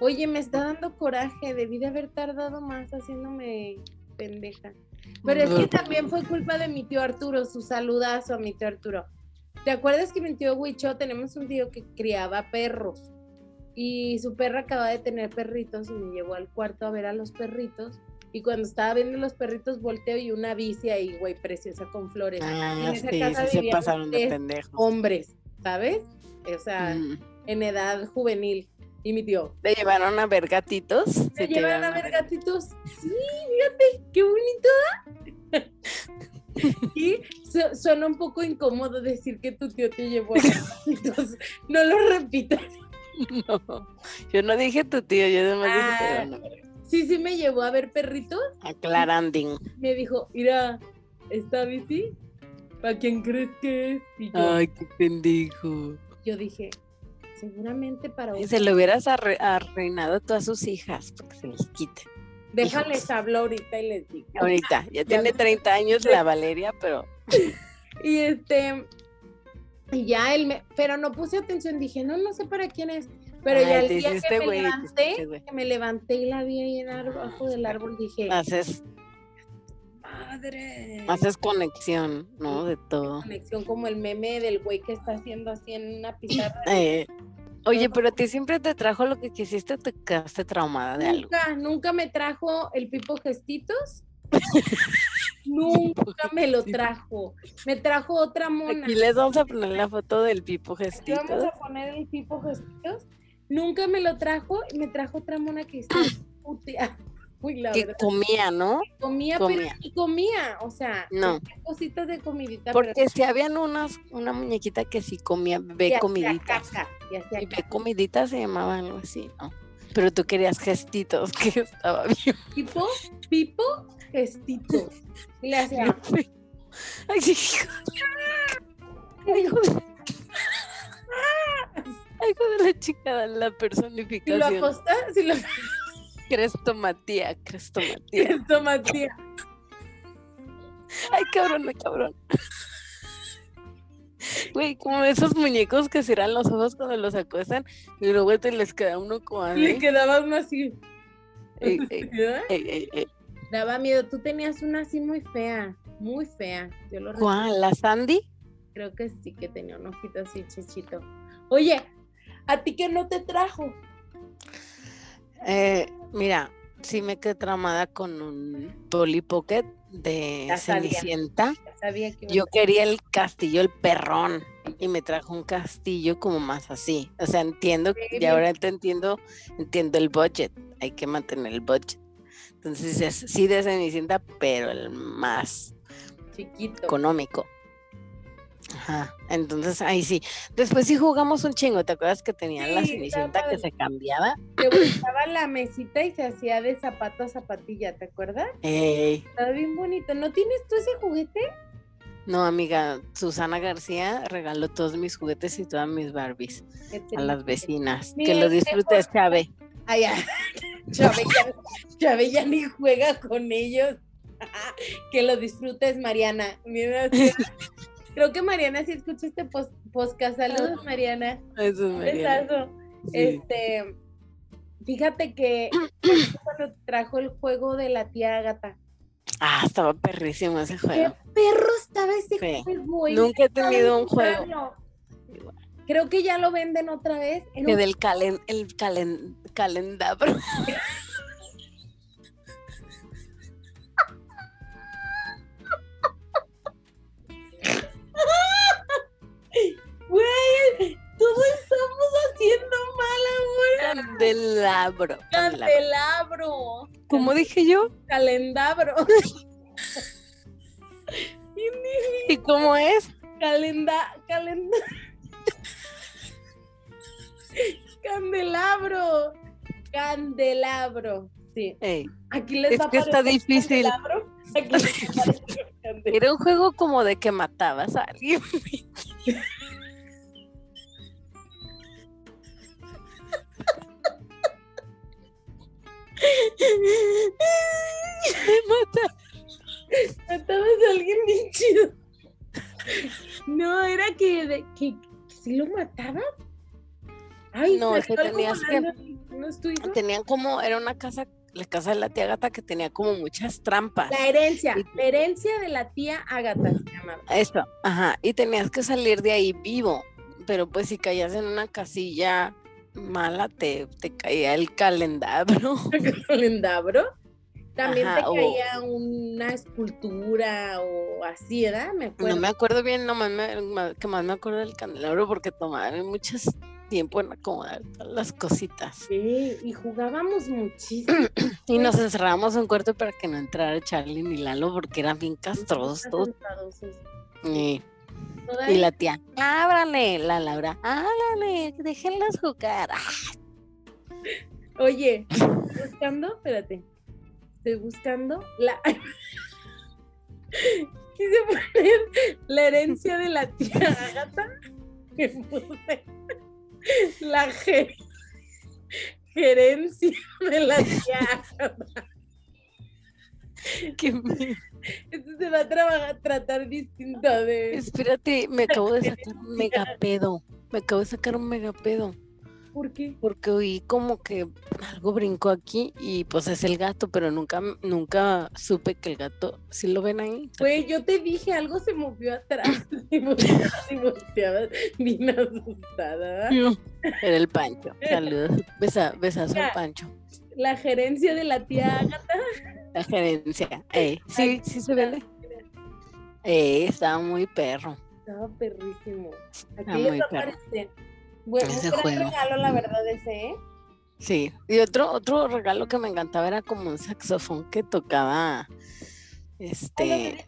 [SPEAKER 2] Oye, me está dando coraje, debí de haber tardado más haciéndome pendeja. Pero es que también fue culpa de mi tío Arturo, su saludazo a mi tío Arturo. ¿Te acuerdas que mi tío Huicho, tenemos un tío que criaba perros? Y su perra acaba de tener perritos y me llevó al cuarto a ver a los perritos. Y cuando estaba viendo los perritos, volteo y una bici ahí, güey, preciosa con flores.
[SPEAKER 1] Ah,
[SPEAKER 2] en esa
[SPEAKER 1] sí,
[SPEAKER 2] casa
[SPEAKER 1] sí se pasaron de pendejos.
[SPEAKER 2] Hombres, ¿sabes? O sea,
[SPEAKER 1] Mm.
[SPEAKER 2] en edad juvenil. Y mi tío,
[SPEAKER 1] ¿Te llevaron a ver gatitos? Sí,
[SPEAKER 2] ¿Me
[SPEAKER 1] te
[SPEAKER 2] llevan a
[SPEAKER 1] llevaron
[SPEAKER 2] ver gatitos? Sí, fíjate, qué bonito. y su- suena un poco incómodo decir que tu tío te llevó gatitos. No lo repitas.
[SPEAKER 1] No, yo no dije tu tío, yo además dije
[SPEAKER 2] Ah.
[SPEAKER 1] a ver.
[SPEAKER 2] Sí, sí me llevó a ver perritos.
[SPEAKER 1] Aclaranding.
[SPEAKER 2] Me dijo, mira, esta bici, ¿para quién crees que es? Y yo,
[SPEAKER 1] Ay, qué pendejo.
[SPEAKER 2] yo dije, seguramente para
[SPEAKER 1] Y se lo hubieras arre- arruinado a todas sus hijas, porque se les quite.
[SPEAKER 2] Déjales hablar ahorita y les digo.
[SPEAKER 1] Ahorita, ya tiene
[SPEAKER 2] no.
[SPEAKER 1] 30 años la Valeria, pero
[SPEAKER 2] Y este, y ya él me, pero no puse atención, dije, no, no sé para quién es. Pero
[SPEAKER 1] Ay,
[SPEAKER 2] ya el día que me levanté,
[SPEAKER 1] hiciste
[SPEAKER 2] que me levanté y la vi ahí en ar- abajo del árbol, dije,
[SPEAKER 1] haces,
[SPEAKER 2] madre.
[SPEAKER 1] haces conexión, ¿no? De todo.
[SPEAKER 2] Conexión como el meme del güey que está haciendo así en una pizarra.
[SPEAKER 1] Eh, oye, pero a ti siempre te trajo lo que quisiste te quedaste traumada de algo.
[SPEAKER 2] Nunca, nunca me trajo el Pipo Gestitos. nunca me lo trajo. Me trajo otra mona.
[SPEAKER 1] Aquí les vamos a poner la foto del Pipo
[SPEAKER 2] Aquí
[SPEAKER 1] gestito.
[SPEAKER 2] vamos a poner el Pipo Gestitos. Nunca me lo trajo y me trajo otra mona que está putea. La
[SPEAKER 1] Que
[SPEAKER 2] verdad.
[SPEAKER 1] comía, ¿no?
[SPEAKER 2] Comía, pero
[SPEAKER 1] comía.
[SPEAKER 2] y comía. O sea,
[SPEAKER 1] No.
[SPEAKER 2] cositas de comidita.
[SPEAKER 1] Porque si habían unas, una muñequita que sí comía
[SPEAKER 2] pero hacía
[SPEAKER 1] comiditas.
[SPEAKER 2] caca, y caca.
[SPEAKER 1] comiditas se llamaba algo así, ¿no? Pero tú querías gestitos, que estaba bien.
[SPEAKER 2] Pipo, Pipo Gestitos. Y le hacía.
[SPEAKER 1] Ay, sí. Hijo de... Ay, hijo de la chica, la
[SPEAKER 2] Si lo
[SPEAKER 1] personificación.
[SPEAKER 2] acosta, si lo
[SPEAKER 1] Crestomatía, crestomatía.
[SPEAKER 2] esto Matías.
[SPEAKER 1] Ay, cabrón, ay, cabrón. Güey, como esos muñecos que cierran los ojos cuando los acuestan y luego te les queda uno como
[SPEAKER 2] Le quedaba uno así.
[SPEAKER 1] Ey, ey, ey.
[SPEAKER 2] Daba miedo. Tú tenías una así muy fea. Muy fea. Yo lo.
[SPEAKER 1] ¿Cuál? ¿La Sandy?
[SPEAKER 2] Creo que sí que tenía un ojito así chichito. Oye, ¿a ti qué no te trajo?
[SPEAKER 1] Eh, mira, sí me quedé tramada con un Polly Pocket de
[SPEAKER 2] Ya sabía.
[SPEAKER 1] Cenicienta.
[SPEAKER 2] Ya sabía que
[SPEAKER 1] Yo quería el castillo, el perrón. y me trajo un castillo como más así. O sea, entiendo, y ahora te entiendo, entiendo el budget, hay que mantener el budget. Entonces es sí de Cenicienta, pero el más
[SPEAKER 2] chiquito.
[SPEAKER 1] Económico. Ajá, entonces ahí sí. Después sí jugamos un chingo, ¿te acuerdas que tenían la cenicienta que se cambiaba?
[SPEAKER 2] Que buscaba la mesita y se hacía de zapato a zapatilla, ¿te acuerdas? Estaba bien bonito. ¿No tienes tú ese juguete?
[SPEAKER 1] No, amiga, Susana García regaló todos mis juguetes y todas mis Barbies a las vecinas. que lo disfrutes, Chave.
[SPEAKER 2] Ay, Chave, ya, ni juega con ellos. que lo disfrutes, Mariana. Mira, Creo que Mariana sí escucha este podcast. Saludos, ah. Mariana.
[SPEAKER 1] Eso es Mariana.
[SPEAKER 2] Este, fíjate que cuando trajo el juego de la tía Agata.
[SPEAKER 1] Ah, estaba perrísimo ese juego.
[SPEAKER 2] Qué perro estaba ese juego.
[SPEAKER 1] Nunca he tenido un juego.
[SPEAKER 2] Creo que ya lo venden otra vez.
[SPEAKER 1] que del calen, el calen, calendabro. Candelabro.
[SPEAKER 2] Candelabro.
[SPEAKER 1] ¿Cómo dije yo?
[SPEAKER 2] Calendabro.
[SPEAKER 1] ¿Y cómo es?
[SPEAKER 2] Calenda, calenda. Candelabro. Candelabro. Sí. Aquí les
[SPEAKER 1] es
[SPEAKER 2] va
[SPEAKER 1] que está difícil. Era un juego como de que matabas a alguien.
[SPEAKER 2] mata. Matabas a alguien bien chido. No, era que, de, que, si lo mataban.
[SPEAKER 1] Ay, no, es que tenías que. ¿No Tenían como, era una casa, la casa de la tía Gata que tenía como muchas trampas.
[SPEAKER 2] La herencia, la herencia de la tía Agata se llamaba.
[SPEAKER 1] Eso, ajá, y tenías que salir de ahí vivo, pero pues si caías en una casilla mala te, te caía el calendabro.
[SPEAKER 2] ¿El calendabro? También te caía una escultura o así, ¿verdad? Me
[SPEAKER 1] acuerdo. No me acuerdo bien, no me, que más me acuerdo del candelabro porque tomaban mucho tiempo en acomodar todas las cositas.
[SPEAKER 2] Sí, y jugábamos muchísimo.
[SPEAKER 1] y nos encerrábamos en un cuarto para que no entrara Charlie ni Lalo porque eran bien castrosos. Sí. Y la tía, ábrale, la Laura, ábrale, déjenlas jugar.
[SPEAKER 2] Oye, buscando, espérate, estoy buscando la... Quise poner la herencia de la tía Agata. la gerencia de la tía Agata. Esto se va a trabajar, tratar distinto de.
[SPEAKER 1] Espérate, me acabo de sacar un megapedo. Me acabo de sacar un megapedo.
[SPEAKER 2] ¿Por qué?
[SPEAKER 1] Porque oí como que algo brincó aquí y pues es el gato, pero nunca, nunca supe que el gato, ¿sí lo ven ahí?
[SPEAKER 2] Pues yo te dije, algo se movió atrás y volteabas bien asustada.
[SPEAKER 1] Era el Pancho. Saludos. Besa, besazo al Pancho.
[SPEAKER 2] La gerencia de la tía Agatha.
[SPEAKER 1] La gerencia. Eh, sí, sí se vende. Eh, estaba muy perro.
[SPEAKER 2] Estaba perrísimo. Aquí les aparece. Bueno, ese un gran regalo, la verdad, ese, ¿eh?
[SPEAKER 1] Sí, y otro, otro regalo que me encantaba era como un saxofón que tocaba. Este.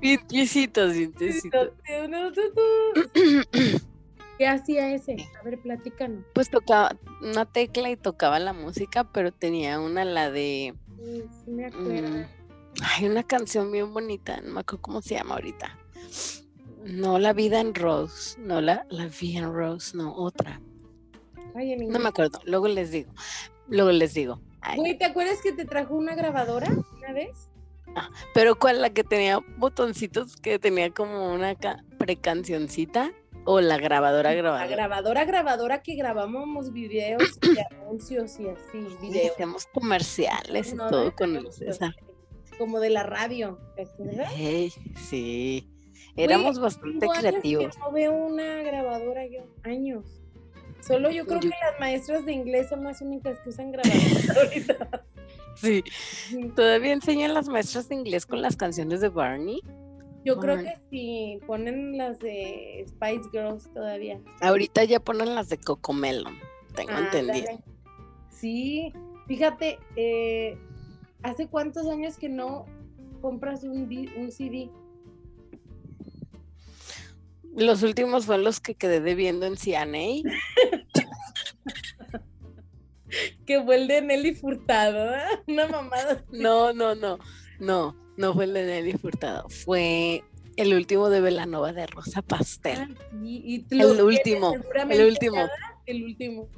[SPEAKER 1] Vientecitos, vientecitos.
[SPEAKER 2] ¿Qué hacía ese? A ver, platícanos.
[SPEAKER 1] Pues tocaba una tecla y tocaba la música, pero tenía una, la de.
[SPEAKER 2] Sí, sí me acuerdo. Mm,
[SPEAKER 1] hay una canción bien bonita, no me acuerdo cómo se llama ahorita. No la vida en Rose, no la, la vida en Rose, no, otra. no me acuerdo, luego les digo. Luego les digo.
[SPEAKER 2] Güey, ¿te acuerdas que te trajo una grabadora una vez?
[SPEAKER 1] Ah, pero ¿cuál? La que tenía botoncitos, que tenía como una precancioncita o la grabadora grabadora.
[SPEAKER 2] La grabadora grabadora que grabábamos videos y anuncios y así, videos.
[SPEAKER 1] Hacíamos comerciales y todo con el
[SPEAKER 2] Como de la radio,
[SPEAKER 1] sí, éramos bastante creativos.
[SPEAKER 2] no veo una grabadora yo, años. Solo yo creo que las maestras de inglés son las únicas que usan grabadoras ahorita.
[SPEAKER 1] Sí. ¿Todavía enseñan las maestras de inglés con las canciones de Barney?
[SPEAKER 2] Yo creo que sí, ponen las de Spice Girls todavía.
[SPEAKER 1] Ahorita ya ponen las de Cocomelon, tengo entendido.
[SPEAKER 2] Sí, fíjate, eh, ¿hace cuántos años que no compras un, un CD?
[SPEAKER 1] Los últimos fueron los que quedé debiendo en CNA.
[SPEAKER 2] que fue el de Nelly Furtado, ¿eh? Una mamada.
[SPEAKER 1] No, no, no, no, no fue el de Nelly Furtado, fue el último de Velanova de Rosa Pastel.
[SPEAKER 2] Ah, y,
[SPEAKER 1] el último, el último.
[SPEAKER 2] El último.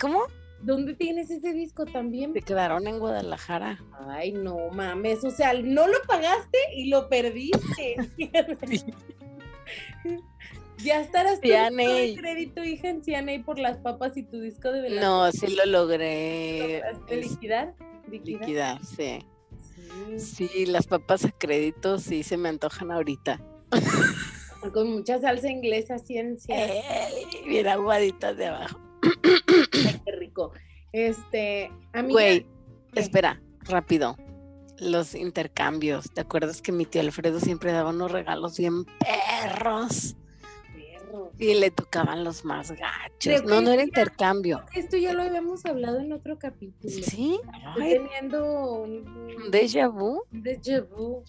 [SPEAKER 1] ¿Cómo?
[SPEAKER 2] ¿Dónde tienes ese disco también?
[SPEAKER 1] Se quedaron en Guadalajara.
[SPEAKER 2] Ay, no mames, o sea, no lo pagaste y lo perdiste. Ya estarás tu crédito, hija, en CNA por las papas y tu disco de
[SPEAKER 1] velada. No, sí lo logré.
[SPEAKER 2] ¿De liquidar?
[SPEAKER 1] Liquidar, sí. Sí. las papas a crédito sí se me antojan ahorita.
[SPEAKER 2] Con mucha salsa inglesa, ciencia.
[SPEAKER 1] bien aguaditas de abajo.
[SPEAKER 2] Ay, qué rico. Este, amiga.
[SPEAKER 1] Güey, espera, rápido. Los intercambios. ¿Te acuerdas que mi tío Alfredo siempre daba unos regalos bien perros? Y le tocaban los más gachos. No, no era intercambio.
[SPEAKER 2] Esto ya lo habíamos hablado en otro capítulo.
[SPEAKER 1] Sí.
[SPEAKER 2] teniendo un,
[SPEAKER 1] déjà vu.
[SPEAKER 2] Déjà vu.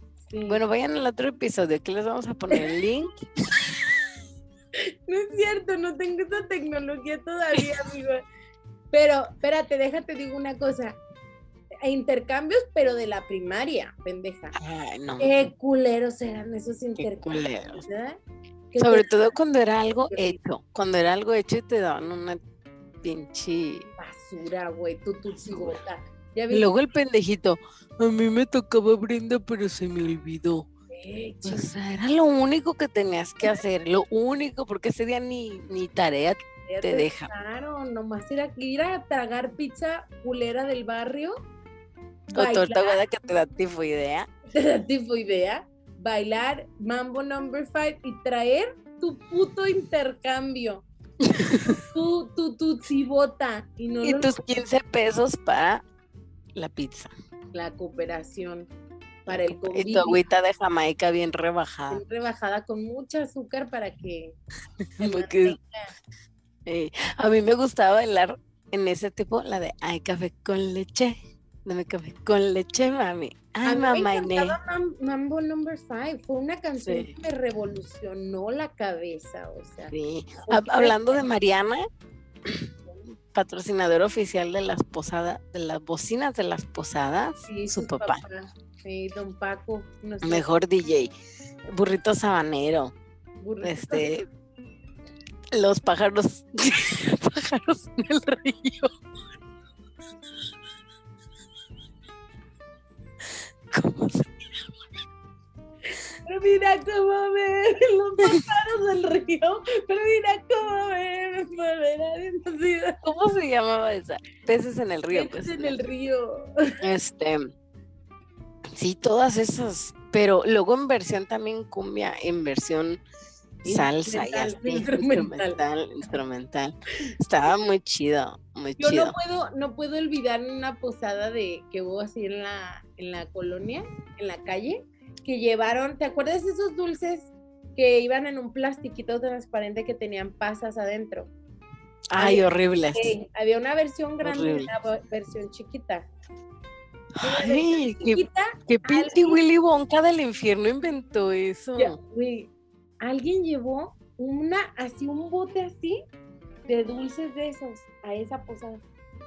[SPEAKER 1] Bueno, vayan al otro episodio. que les vamos a poner el link.
[SPEAKER 2] no es cierto, no tengo esa tecnología todavía, amigo. Pero, espérate, déjate digo una cosa. Intercambios, pero de la primaria, pendeja.
[SPEAKER 1] Ay, no.
[SPEAKER 2] Qué culeros eran esos intercambios. Qué culeros.
[SPEAKER 1] Sobre todo cuando era algo hecho, cuando era algo hecho y te daban una pinche
[SPEAKER 2] basura, güey, tú tú
[SPEAKER 1] Luego el pendejito, a mí me tocaba Brenda, pero se me olvidó. o sea, era lo único que tenías que hacer, lo único, porque ese día ni, ni tarea te, deja.
[SPEAKER 2] Claro, nomás era ir a tragar pizza culera del barrio.
[SPEAKER 1] O torta que te da tifoidea.
[SPEAKER 2] Te da tifoidea bailar Mambo Number 5 y traer tu puto intercambio. tu, tu, tu cibota. Y, no
[SPEAKER 1] tus 15 pesos para la pizza.
[SPEAKER 2] La cooperación. Para el
[SPEAKER 1] Y tu agüita de Jamaica bien rebajada.
[SPEAKER 2] Bien rebajada con mucho azúcar para que.
[SPEAKER 1] Eh, a mí me gustaba bailar en ese tipo la de Ay, café con leche. Dame café con leche, mami. Ay, mamá
[SPEAKER 2] Mambo Number 5 fue una canción que me revolucionó la cabeza, o sea.
[SPEAKER 1] Sí. Hablando de Mariana, patrocinador oficial de las posadas, de las bocinas de las posadas, sí, su papá.
[SPEAKER 2] Sí, don Paco.
[SPEAKER 1] Mejor DJ. Burrito sabanero. Este, los pájaros, pájaros en el río.
[SPEAKER 2] ¿Cómo se Pero mira cómo ven los pájaros del río. Pero mira cómo ven.
[SPEAKER 1] ¿Cómo se llamaba esa? Peces en el río.
[SPEAKER 2] Peces en el río.
[SPEAKER 1] Este. Sí, todas esas. Pero luego en versión también cumbia, en versión salsa y así, instrumental. instrumental, Estaba muy chido, muy
[SPEAKER 2] Yo
[SPEAKER 1] chido.
[SPEAKER 2] no puedo, no puedo olvidar una posada de que hubo así en la, en la colonia, en la calle, que llevaron, ¿te acuerdas de esos dulces que iban en un plastiquito transparente que tenían pasas adentro?
[SPEAKER 1] Ay, horribles.
[SPEAKER 2] había una versión grande y una versión chiquita.
[SPEAKER 1] Ay, qué, pinche Willy Wonka del infierno inventó eso
[SPEAKER 2] alguien llevó una, así un bote así de dulces de esos a esa posada.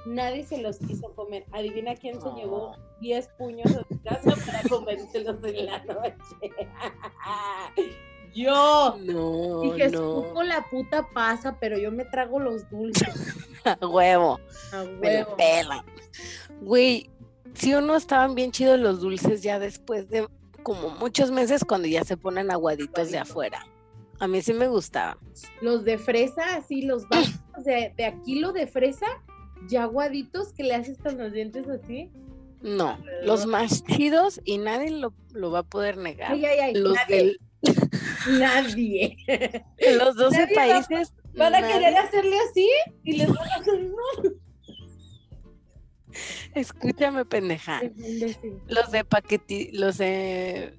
[SPEAKER 2] Nadie se los quiso comer. Adivina quién se llevó 10 puños a su casa para comérselos en la noche. yo.
[SPEAKER 1] No.
[SPEAKER 2] Dije, no. la puta pasa, pero yo me trago los dulces.
[SPEAKER 1] a huevo. A huevo. pela. Güey, sí o no estaban bien chidos los dulces ya después de como muchos meses cuando ya se ponen aguaditos de afuera. A mí sí me gustaba.
[SPEAKER 2] Los de fresa, así, los básicos de, de aquí, lo de fresa, ya aguaditos que le haces con los dientes así.
[SPEAKER 1] No, los más chidos y nadie lo, va a poder negar.
[SPEAKER 2] Ay, ay, ay,
[SPEAKER 1] los
[SPEAKER 2] nadie. Del... nadie.
[SPEAKER 1] los 12 países.
[SPEAKER 2] van a querer hacerle así y les van a hacer no.
[SPEAKER 1] Escúchame, pendeja. Los de paqueti, los de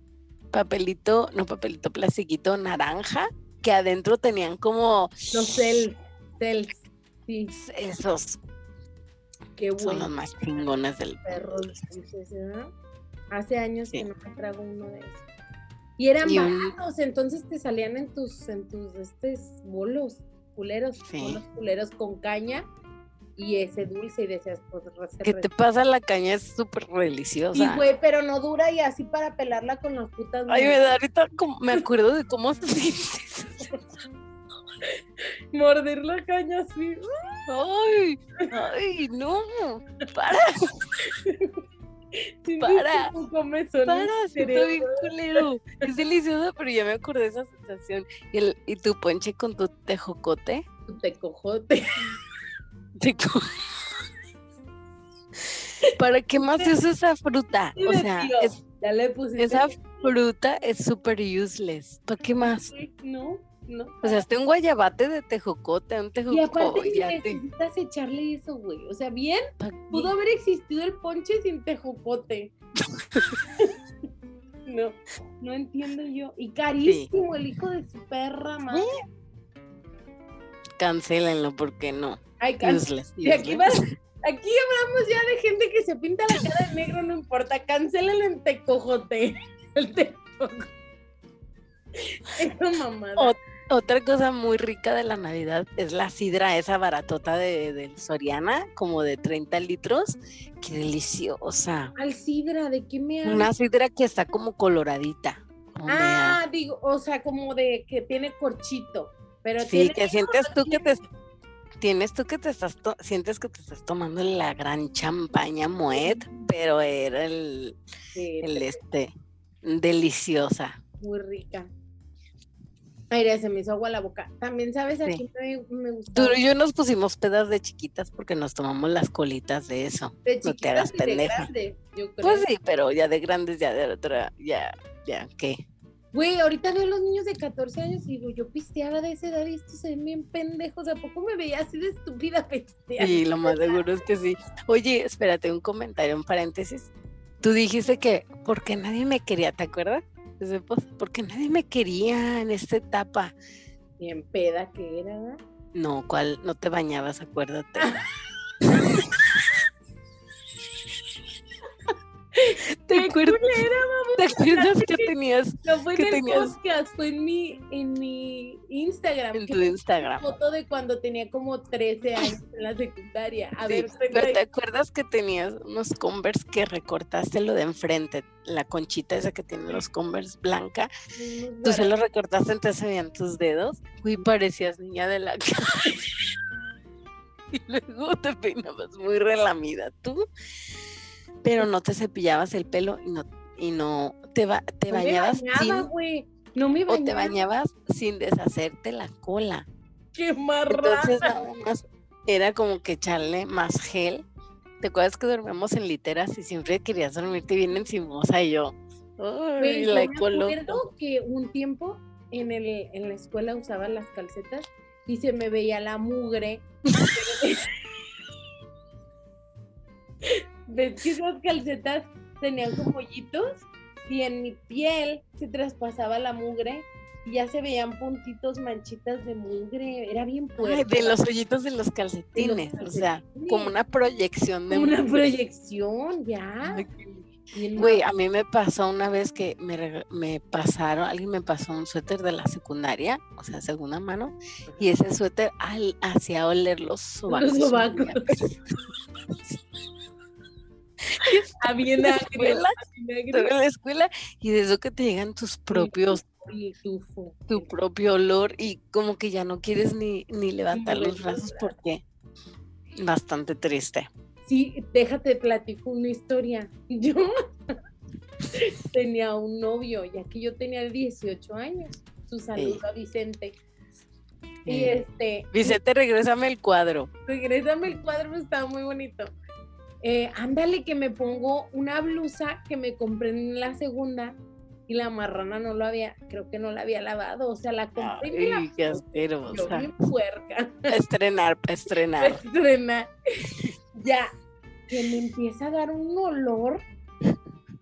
[SPEAKER 1] papelito, no papelito, plastiquito naranja, que adentro tenían como.
[SPEAKER 2] Los cel, cel, sí.
[SPEAKER 1] Esos.
[SPEAKER 2] Qué bueno.
[SPEAKER 1] Son los más chingones del
[SPEAKER 2] perro. Hace años que no me trago uno de esos. Y eran baratos, entonces te salían en tus, en tus estos bolos culeros, bolos culeros con caña y ese dulce y decías, pues
[SPEAKER 1] ¿Qué te pasa? La caña es súper deliciosa.
[SPEAKER 2] Sí, güey, pero no dura y así para pelarla con las putas.
[SPEAKER 1] Ay, me da ahorita como, me acuerdo de cómo se
[SPEAKER 2] Morder la caña así.
[SPEAKER 1] Ay, ay, no, para. para, para, siento bien culero. Es deliciosa, pero ya me acordé de esa sensación. Y, el, y tu ponche con tu tejocote.
[SPEAKER 2] Tu tecojote.
[SPEAKER 1] ¿Para qué más es esa fruta? O sea, es,
[SPEAKER 2] ya le
[SPEAKER 1] esa fruta es súper useless. ¿Para qué más?
[SPEAKER 2] No, no.
[SPEAKER 1] O sea, este un guayabate de tejocote, un tejocote.
[SPEAKER 2] Y aparte necesitas echarle eso, güey. O sea, bien, pudo haber existido el ponche sin tejocote. no, no entiendo yo. Y carísimo el hijo de su perra, madre.
[SPEAKER 1] Cancélenlo, porque no.
[SPEAKER 2] Ay, useless, Y aquí, aquí hablamos ya de gente que se pinta la cara de negro, no importa. Cancélenlo en tecojote. El tecojote. Eso mamada.
[SPEAKER 1] Otra cosa muy rica de la Navidad es la sidra, esa baratota de, Soriana, como de 30 litros. Qué deliciosa.
[SPEAKER 2] ¿Al sidra? ¿De qué me hablas?
[SPEAKER 1] Una sidra que está como coloradita.
[SPEAKER 2] ah, digo, o sea, como de que tiene corchito. Pero
[SPEAKER 1] sí, que sientes tú que te tienes tú que te estás sientes que te estás tomando la gran champaña Moet, pero era el, el este deliciosa.
[SPEAKER 2] Muy rica. Aire, se me hizo agua la boca. También, ¿sabes? Aquí me, me gusta.
[SPEAKER 1] Tú y yo nos pusimos pedas de chiquitas porque nos tomamos las colitas de eso.
[SPEAKER 2] De no te hagas pendeja.
[SPEAKER 1] Pues sí, pero ya de grandes, ya de otra, ya, ya, ¿qué?
[SPEAKER 2] Güey, ahorita veo a los niños de 14 años y digo, yo pisteaba de esa edad y estos se ven bien pendejos. ¿A poco me veía así de estúpida pisteando?
[SPEAKER 1] Sí, lo más seguro es que sí. Oye, espérate, un comentario, un paréntesis. Tú dijiste que porque nadie me quería, ¿te acuerdas? porque nadie me quería en esta etapa.
[SPEAKER 2] Bien peda que era.
[SPEAKER 1] No, ¿cuál? No te bañabas, acuérdate. ¿Te acuerdas, ¿Te acuerdas que tenías?
[SPEAKER 2] No fue
[SPEAKER 1] que
[SPEAKER 2] en el podcast, fue en mi, en mi Instagram.
[SPEAKER 1] En tu Instagram.
[SPEAKER 2] foto de cuando tenía como 13 años en la secundaria. A ver,
[SPEAKER 1] pero ¿te acuerdas que tenías unos Converse que recortaste lo de enfrente? La conchita esa que tiene los Converse blanca. Tú se lo recortaste, entonces se veían tus dedos. Uy, parecías niña de la calle. y luego te peinabas muy relamida. Tú pero no te cepillabas el pelo y no, y no te, te bañabas
[SPEAKER 2] sin, no me bañaba.
[SPEAKER 1] o te bañabas sin deshacerte la cola.
[SPEAKER 2] Qué marrana.
[SPEAKER 1] Entonces nada más era como que echarle más gel. ¿Te acuerdas que dormíamos en literas y siempre querías dormirte bien encimosa y yo? Ay, la
[SPEAKER 2] yo me acuerdo que un tiempo en, el, en la escuela usaba las calcetas y se me veía la mugre. ves que esas calcetas tenían como hoyitos y en mi piel se traspasaba la mugre y ya se veían puntitos, manchitas de mugre, era bien fuerte.
[SPEAKER 1] de los hoyitos de los calcetines, o sea, como una proyección de
[SPEAKER 2] Una proyección, ya.
[SPEAKER 1] Güey, a mí me pasó una vez que me, me, pasaron, alguien me pasó un suéter de la secundaria, o sea, segunda mano, y ese suéter al, hacía oler los sobacos.
[SPEAKER 2] Los sobacos.
[SPEAKER 1] Había en la escuela, en la escuela y de eso que te llegan tus propios tu propio olor y como que ya no quieres ni, ni levantar los brazos porque bastante triste.
[SPEAKER 2] Sí, déjate platico una historia. Yo tenía un novio, ya que yo tenía 18 años. Su saludo a Vicente. Y este.
[SPEAKER 1] Vicente, regrésame el cuadro.
[SPEAKER 2] Regrésame el cuadro, está muy bonito. Eh, ándale que me pongo una blusa que me compré en la segunda y la marrana no lo había, creo que no la había lavado, o sea, la compré y la
[SPEAKER 1] qué
[SPEAKER 2] puerca.
[SPEAKER 1] Estrenar, estrenar.
[SPEAKER 2] Estrenar. Ya, que me empieza a dar un olor.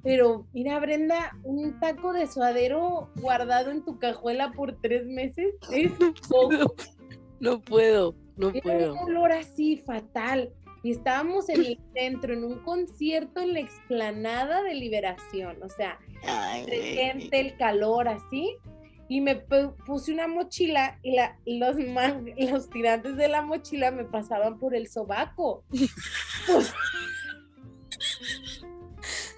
[SPEAKER 2] Pero mira, Brenda, un taco de suadero guardado en tu cajuela por tres meses es poco.
[SPEAKER 1] No, puedo, no
[SPEAKER 2] Era
[SPEAKER 1] puedo.
[SPEAKER 2] un olor así fatal. Y estábamos en el centro, en un concierto en la explanada de Liberación. O sea, gente, el calor así. Y me pu- puse una mochila y la, los, man- los tirantes de la mochila me pasaban por el sobaco. Pues,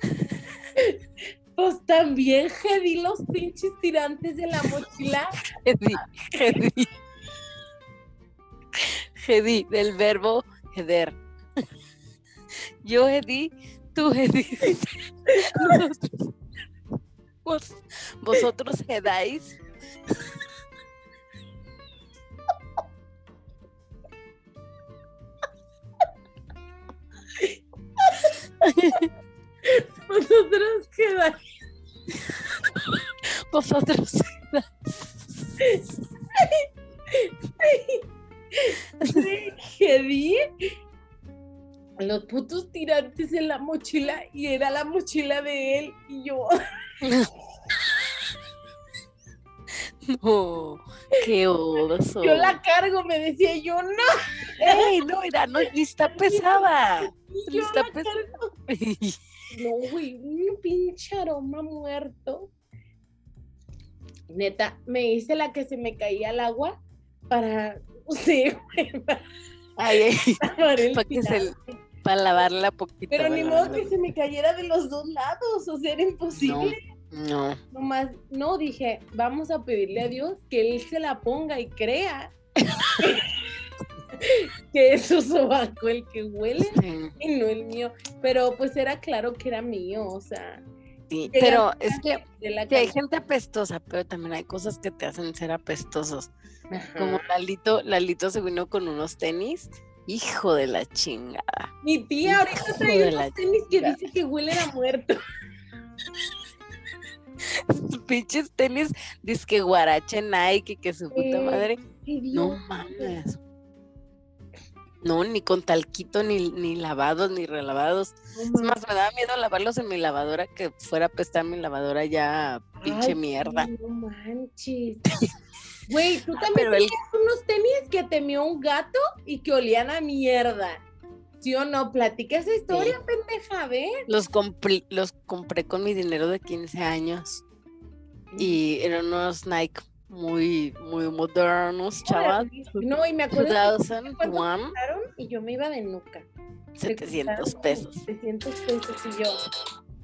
[SPEAKER 2] pues también jedí los pinches tirantes de la mochila.
[SPEAKER 1] Jedi, jedi. Jedi, del verbo heder. Yo hedí, tú hediste. Nosotros- vos- vosotros hedáis.
[SPEAKER 2] Nosotros quedamos.
[SPEAKER 1] Vosotros
[SPEAKER 2] Jedí los putos tirantes en la mochila y era la mochila de él y yo.
[SPEAKER 1] No, qué oso.
[SPEAKER 2] Yo la cargo, me decía yo, no,
[SPEAKER 1] Ey, no, mira, no, ni está pesada.
[SPEAKER 2] yo
[SPEAKER 1] Está
[SPEAKER 2] la
[SPEAKER 1] pes-
[SPEAKER 2] cargo. No, güey, un pinche aroma muerto. Neta, me hice la que se me caía al agua para, sé, güey, para
[SPEAKER 1] Ay,
[SPEAKER 2] el
[SPEAKER 1] para que se. Para lavarla poquito.
[SPEAKER 2] Pero ni modo que se me cayera de los dos lados, o sea, era imposible.
[SPEAKER 1] No,
[SPEAKER 2] Nomás, no, dije, vamos a pedirle a Dios que Él se la ponga y crea que es su sobaco el que huele
[SPEAKER 1] sí,
[SPEAKER 2] y no el mío. Pero pues era claro que era mío, o sea,
[SPEAKER 1] sí, Pero es que sí, hay gente apestosa, pero también hay cosas que te hacen ser apestosos.
[SPEAKER 2] Ajá.
[SPEAKER 1] Como Lalito, Lalito se vino con unos tenis. Hijo de la chingada.
[SPEAKER 2] Mi tía ahorita trae unos tenis que dice que huelen a muerto.
[SPEAKER 1] Pinches tenis, que guarache Nike, que su puta
[SPEAKER 2] Sí.
[SPEAKER 1] madre. No mames. No, ni con talquito, ni, ni lavados, ni relavados. Es más, me daba miedo lavarlos en mi lavadora que fuera a apestar mi lavadora ya pinche
[SPEAKER 2] Ay,
[SPEAKER 1] mierda.
[SPEAKER 2] No manches. Güey, tú también
[SPEAKER 1] el-
[SPEAKER 2] tenías unos tenis que temió un gato y que olían a mierda. ¿Sí o no? Platica esa historia, pendeja, ¿ve?
[SPEAKER 1] Los compré, los compré con mi dinero de 15 años y eran unos Nike muy, muy modernos, chaval.
[SPEAKER 2] No, y me acuerdo que
[SPEAKER 1] 2001,
[SPEAKER 2] costaron y yo me iba de nuca. Me
[SPEAKER 1] 700
[SPEAKER 2] costaron
[SPEAKER 1] pesos.
[SPEAKER 2] 700 pesos y yo.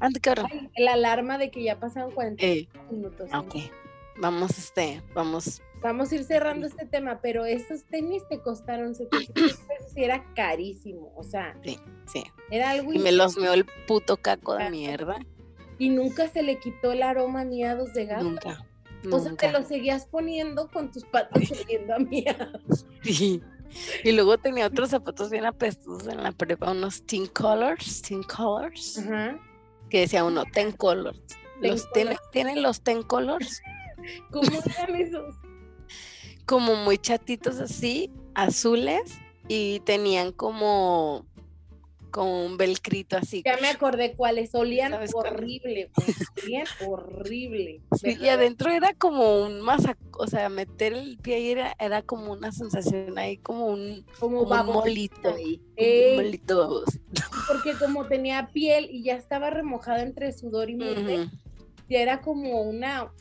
[SPEAKER 1] Ande, cabrón.
[SPEAKER 2] Ay, la alarma de que ya pasaron 40
[SPEAKER 1] Eh,
[SPEAKER 2] minutos.
[SPEAKER 1] ok. Vamos, este, vamos.
[SPEAKER 2] Vamos a ir cerrando este tema, pero esos tenis te costaron 700 pesos y era carísimo. O sea,
[SPEAKER 1] Sí.
[SPEAKER 2] era algo
[SPEAKER 1] Y me los meó el puto caco de mierda.
[SPEAKER 2] y nunca se le quitó el aroma a miados de gato.
[SPEAKER 1] Nunca.
[SPEAKER 2] O sea, te lo seguías poniendo con tus patas oliendo a miados.
[SPEAKER 1] Sí. Y luego tenía otros zapatos bien apestosos en la prepa, unos Teen Colors, Teen Colors,
[SPEAKER 2] Ajá.
[SPEAKER 1] que decía uno, Ten Colors.
[SPEAKER 2] Ten
[SPEAKER 1] Los tienen los Ten Colors
[SPEAKER 2] ¿Cómo eran esos?
[SPEAKER 1] Como muy chatitos así, azules, y tenían como, como un velcrito así.
[SPEAKER 2] Ya me acordé cuáles. Olían horrible. Olían horrible.
[SPEAKER 1] Sí, y adentro era como un masa, o sea, meter el pie ahí era, era como una sensación ahí, como un,
[SPEAKER 2] Como
[SPEAKER 1] como un molito ahí. Un molito baboso.
[SPEAKER 2] Porque como tenía piel y ya estaba remojada entre sudor y mugre,
[SPEAKER 1] Ujú,
[SPEAKER 2] ya era como una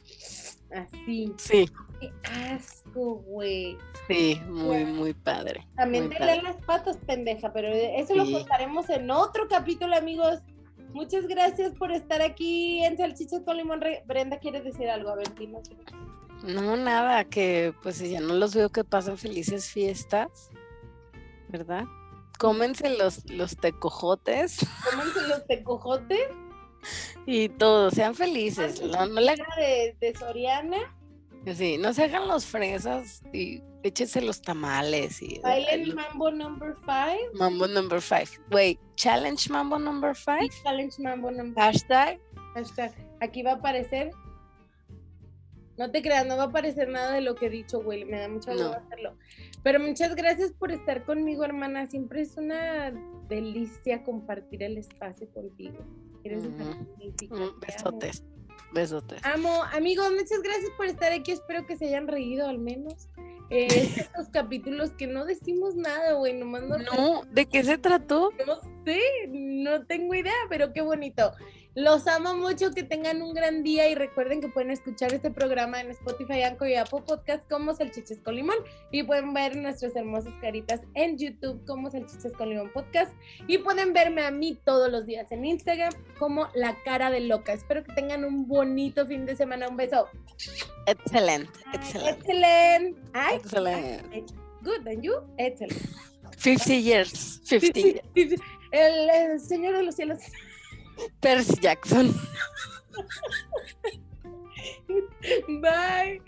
[SPEAKER 2] así.
[SPEAKER 1] Sí,
[SPEAKER 2] Qué asco, güey.
[SPEAKER 1] sí, muy, muy padre.
[SPEAKER 2] También
[SPEAKER 1] muy
[SPEAKER 2] te leen las patas, pendeja, pero eso lo contaremos en otro capítulo, amigos. Muchas gracias por estar aquí en Salchichas con Limón. Re- Brenda, ¿quieres decir algo? A ver, dinos.
[SPEAKER 1] No, nada, que pues ya no los veo que pasen felices fiestas, ¿verdad? Cómense los, los tecojotes
[SPEAKER 2] Cómense los tecojotes.
[SPEAKER 1] y todos, sean felices. No, no,
[SPEAKER 2] de, de Soriana.
[SPEAKER 1] Sí, no se hagan los fresas y échense los tamales y
[SPEAKER 2] Bailen Mambo Number 5.
[SPEAKER 1] Mambo number five. Wait, challenge Mambo number five.
[SPEAKER 2] Challenge Mambo Number
[SPEAKER 1] Hashtag.
[SPEAKER 2] Hashtag. Aquí va a aparecer No te creas, no va a aparecer nada de lo que he dicho, güey. Me da mucha gusto hacerlo. Pero muchas gracias por estar conmigo, hermana. Siempre es una delicia compartir el espacio contigo. Eres
[SPEAKER 1] mm, Besotes. Besotes.
[SPEAKER 2] Amo, amigos, muchas gracias por estar aquí. Espero que se hayan reído al menos. Eh, estos capítulos que no decimos nada, güey, nomás
[SPEAKER 1] no. No, ¿de qué se trató?
[SPEAKER 2] No sé, no tengo idea, pero qué bonito. Los amo mucho, que tengan un gran día y recuerden que pueden escuchar este programa en Spotify, Anchor y Apple Podcast como Salchiches con Limón y pueden ver nuestras hermosas caritas en YouTube como Salchiches con Limón Podcast y pueden verme a mí todos los días en Instagram como La Cara de Loca. Espero que tengan un bonito fin de semana. Un beso.
[SPEAKER 1] Excelente, excelente.
[SPEAKER 2] Excelente.
[SPEAKER 1] Excelente.
[SPEAKER 2] Good, and you? Excelente.
[SPEAKER 1] 50 years. 50 years.
[SPEAKER 2] El, el Señor de los Cielos.
[SPEAKER 1] Percy Jackson.
[SPEAKER 2] Bye.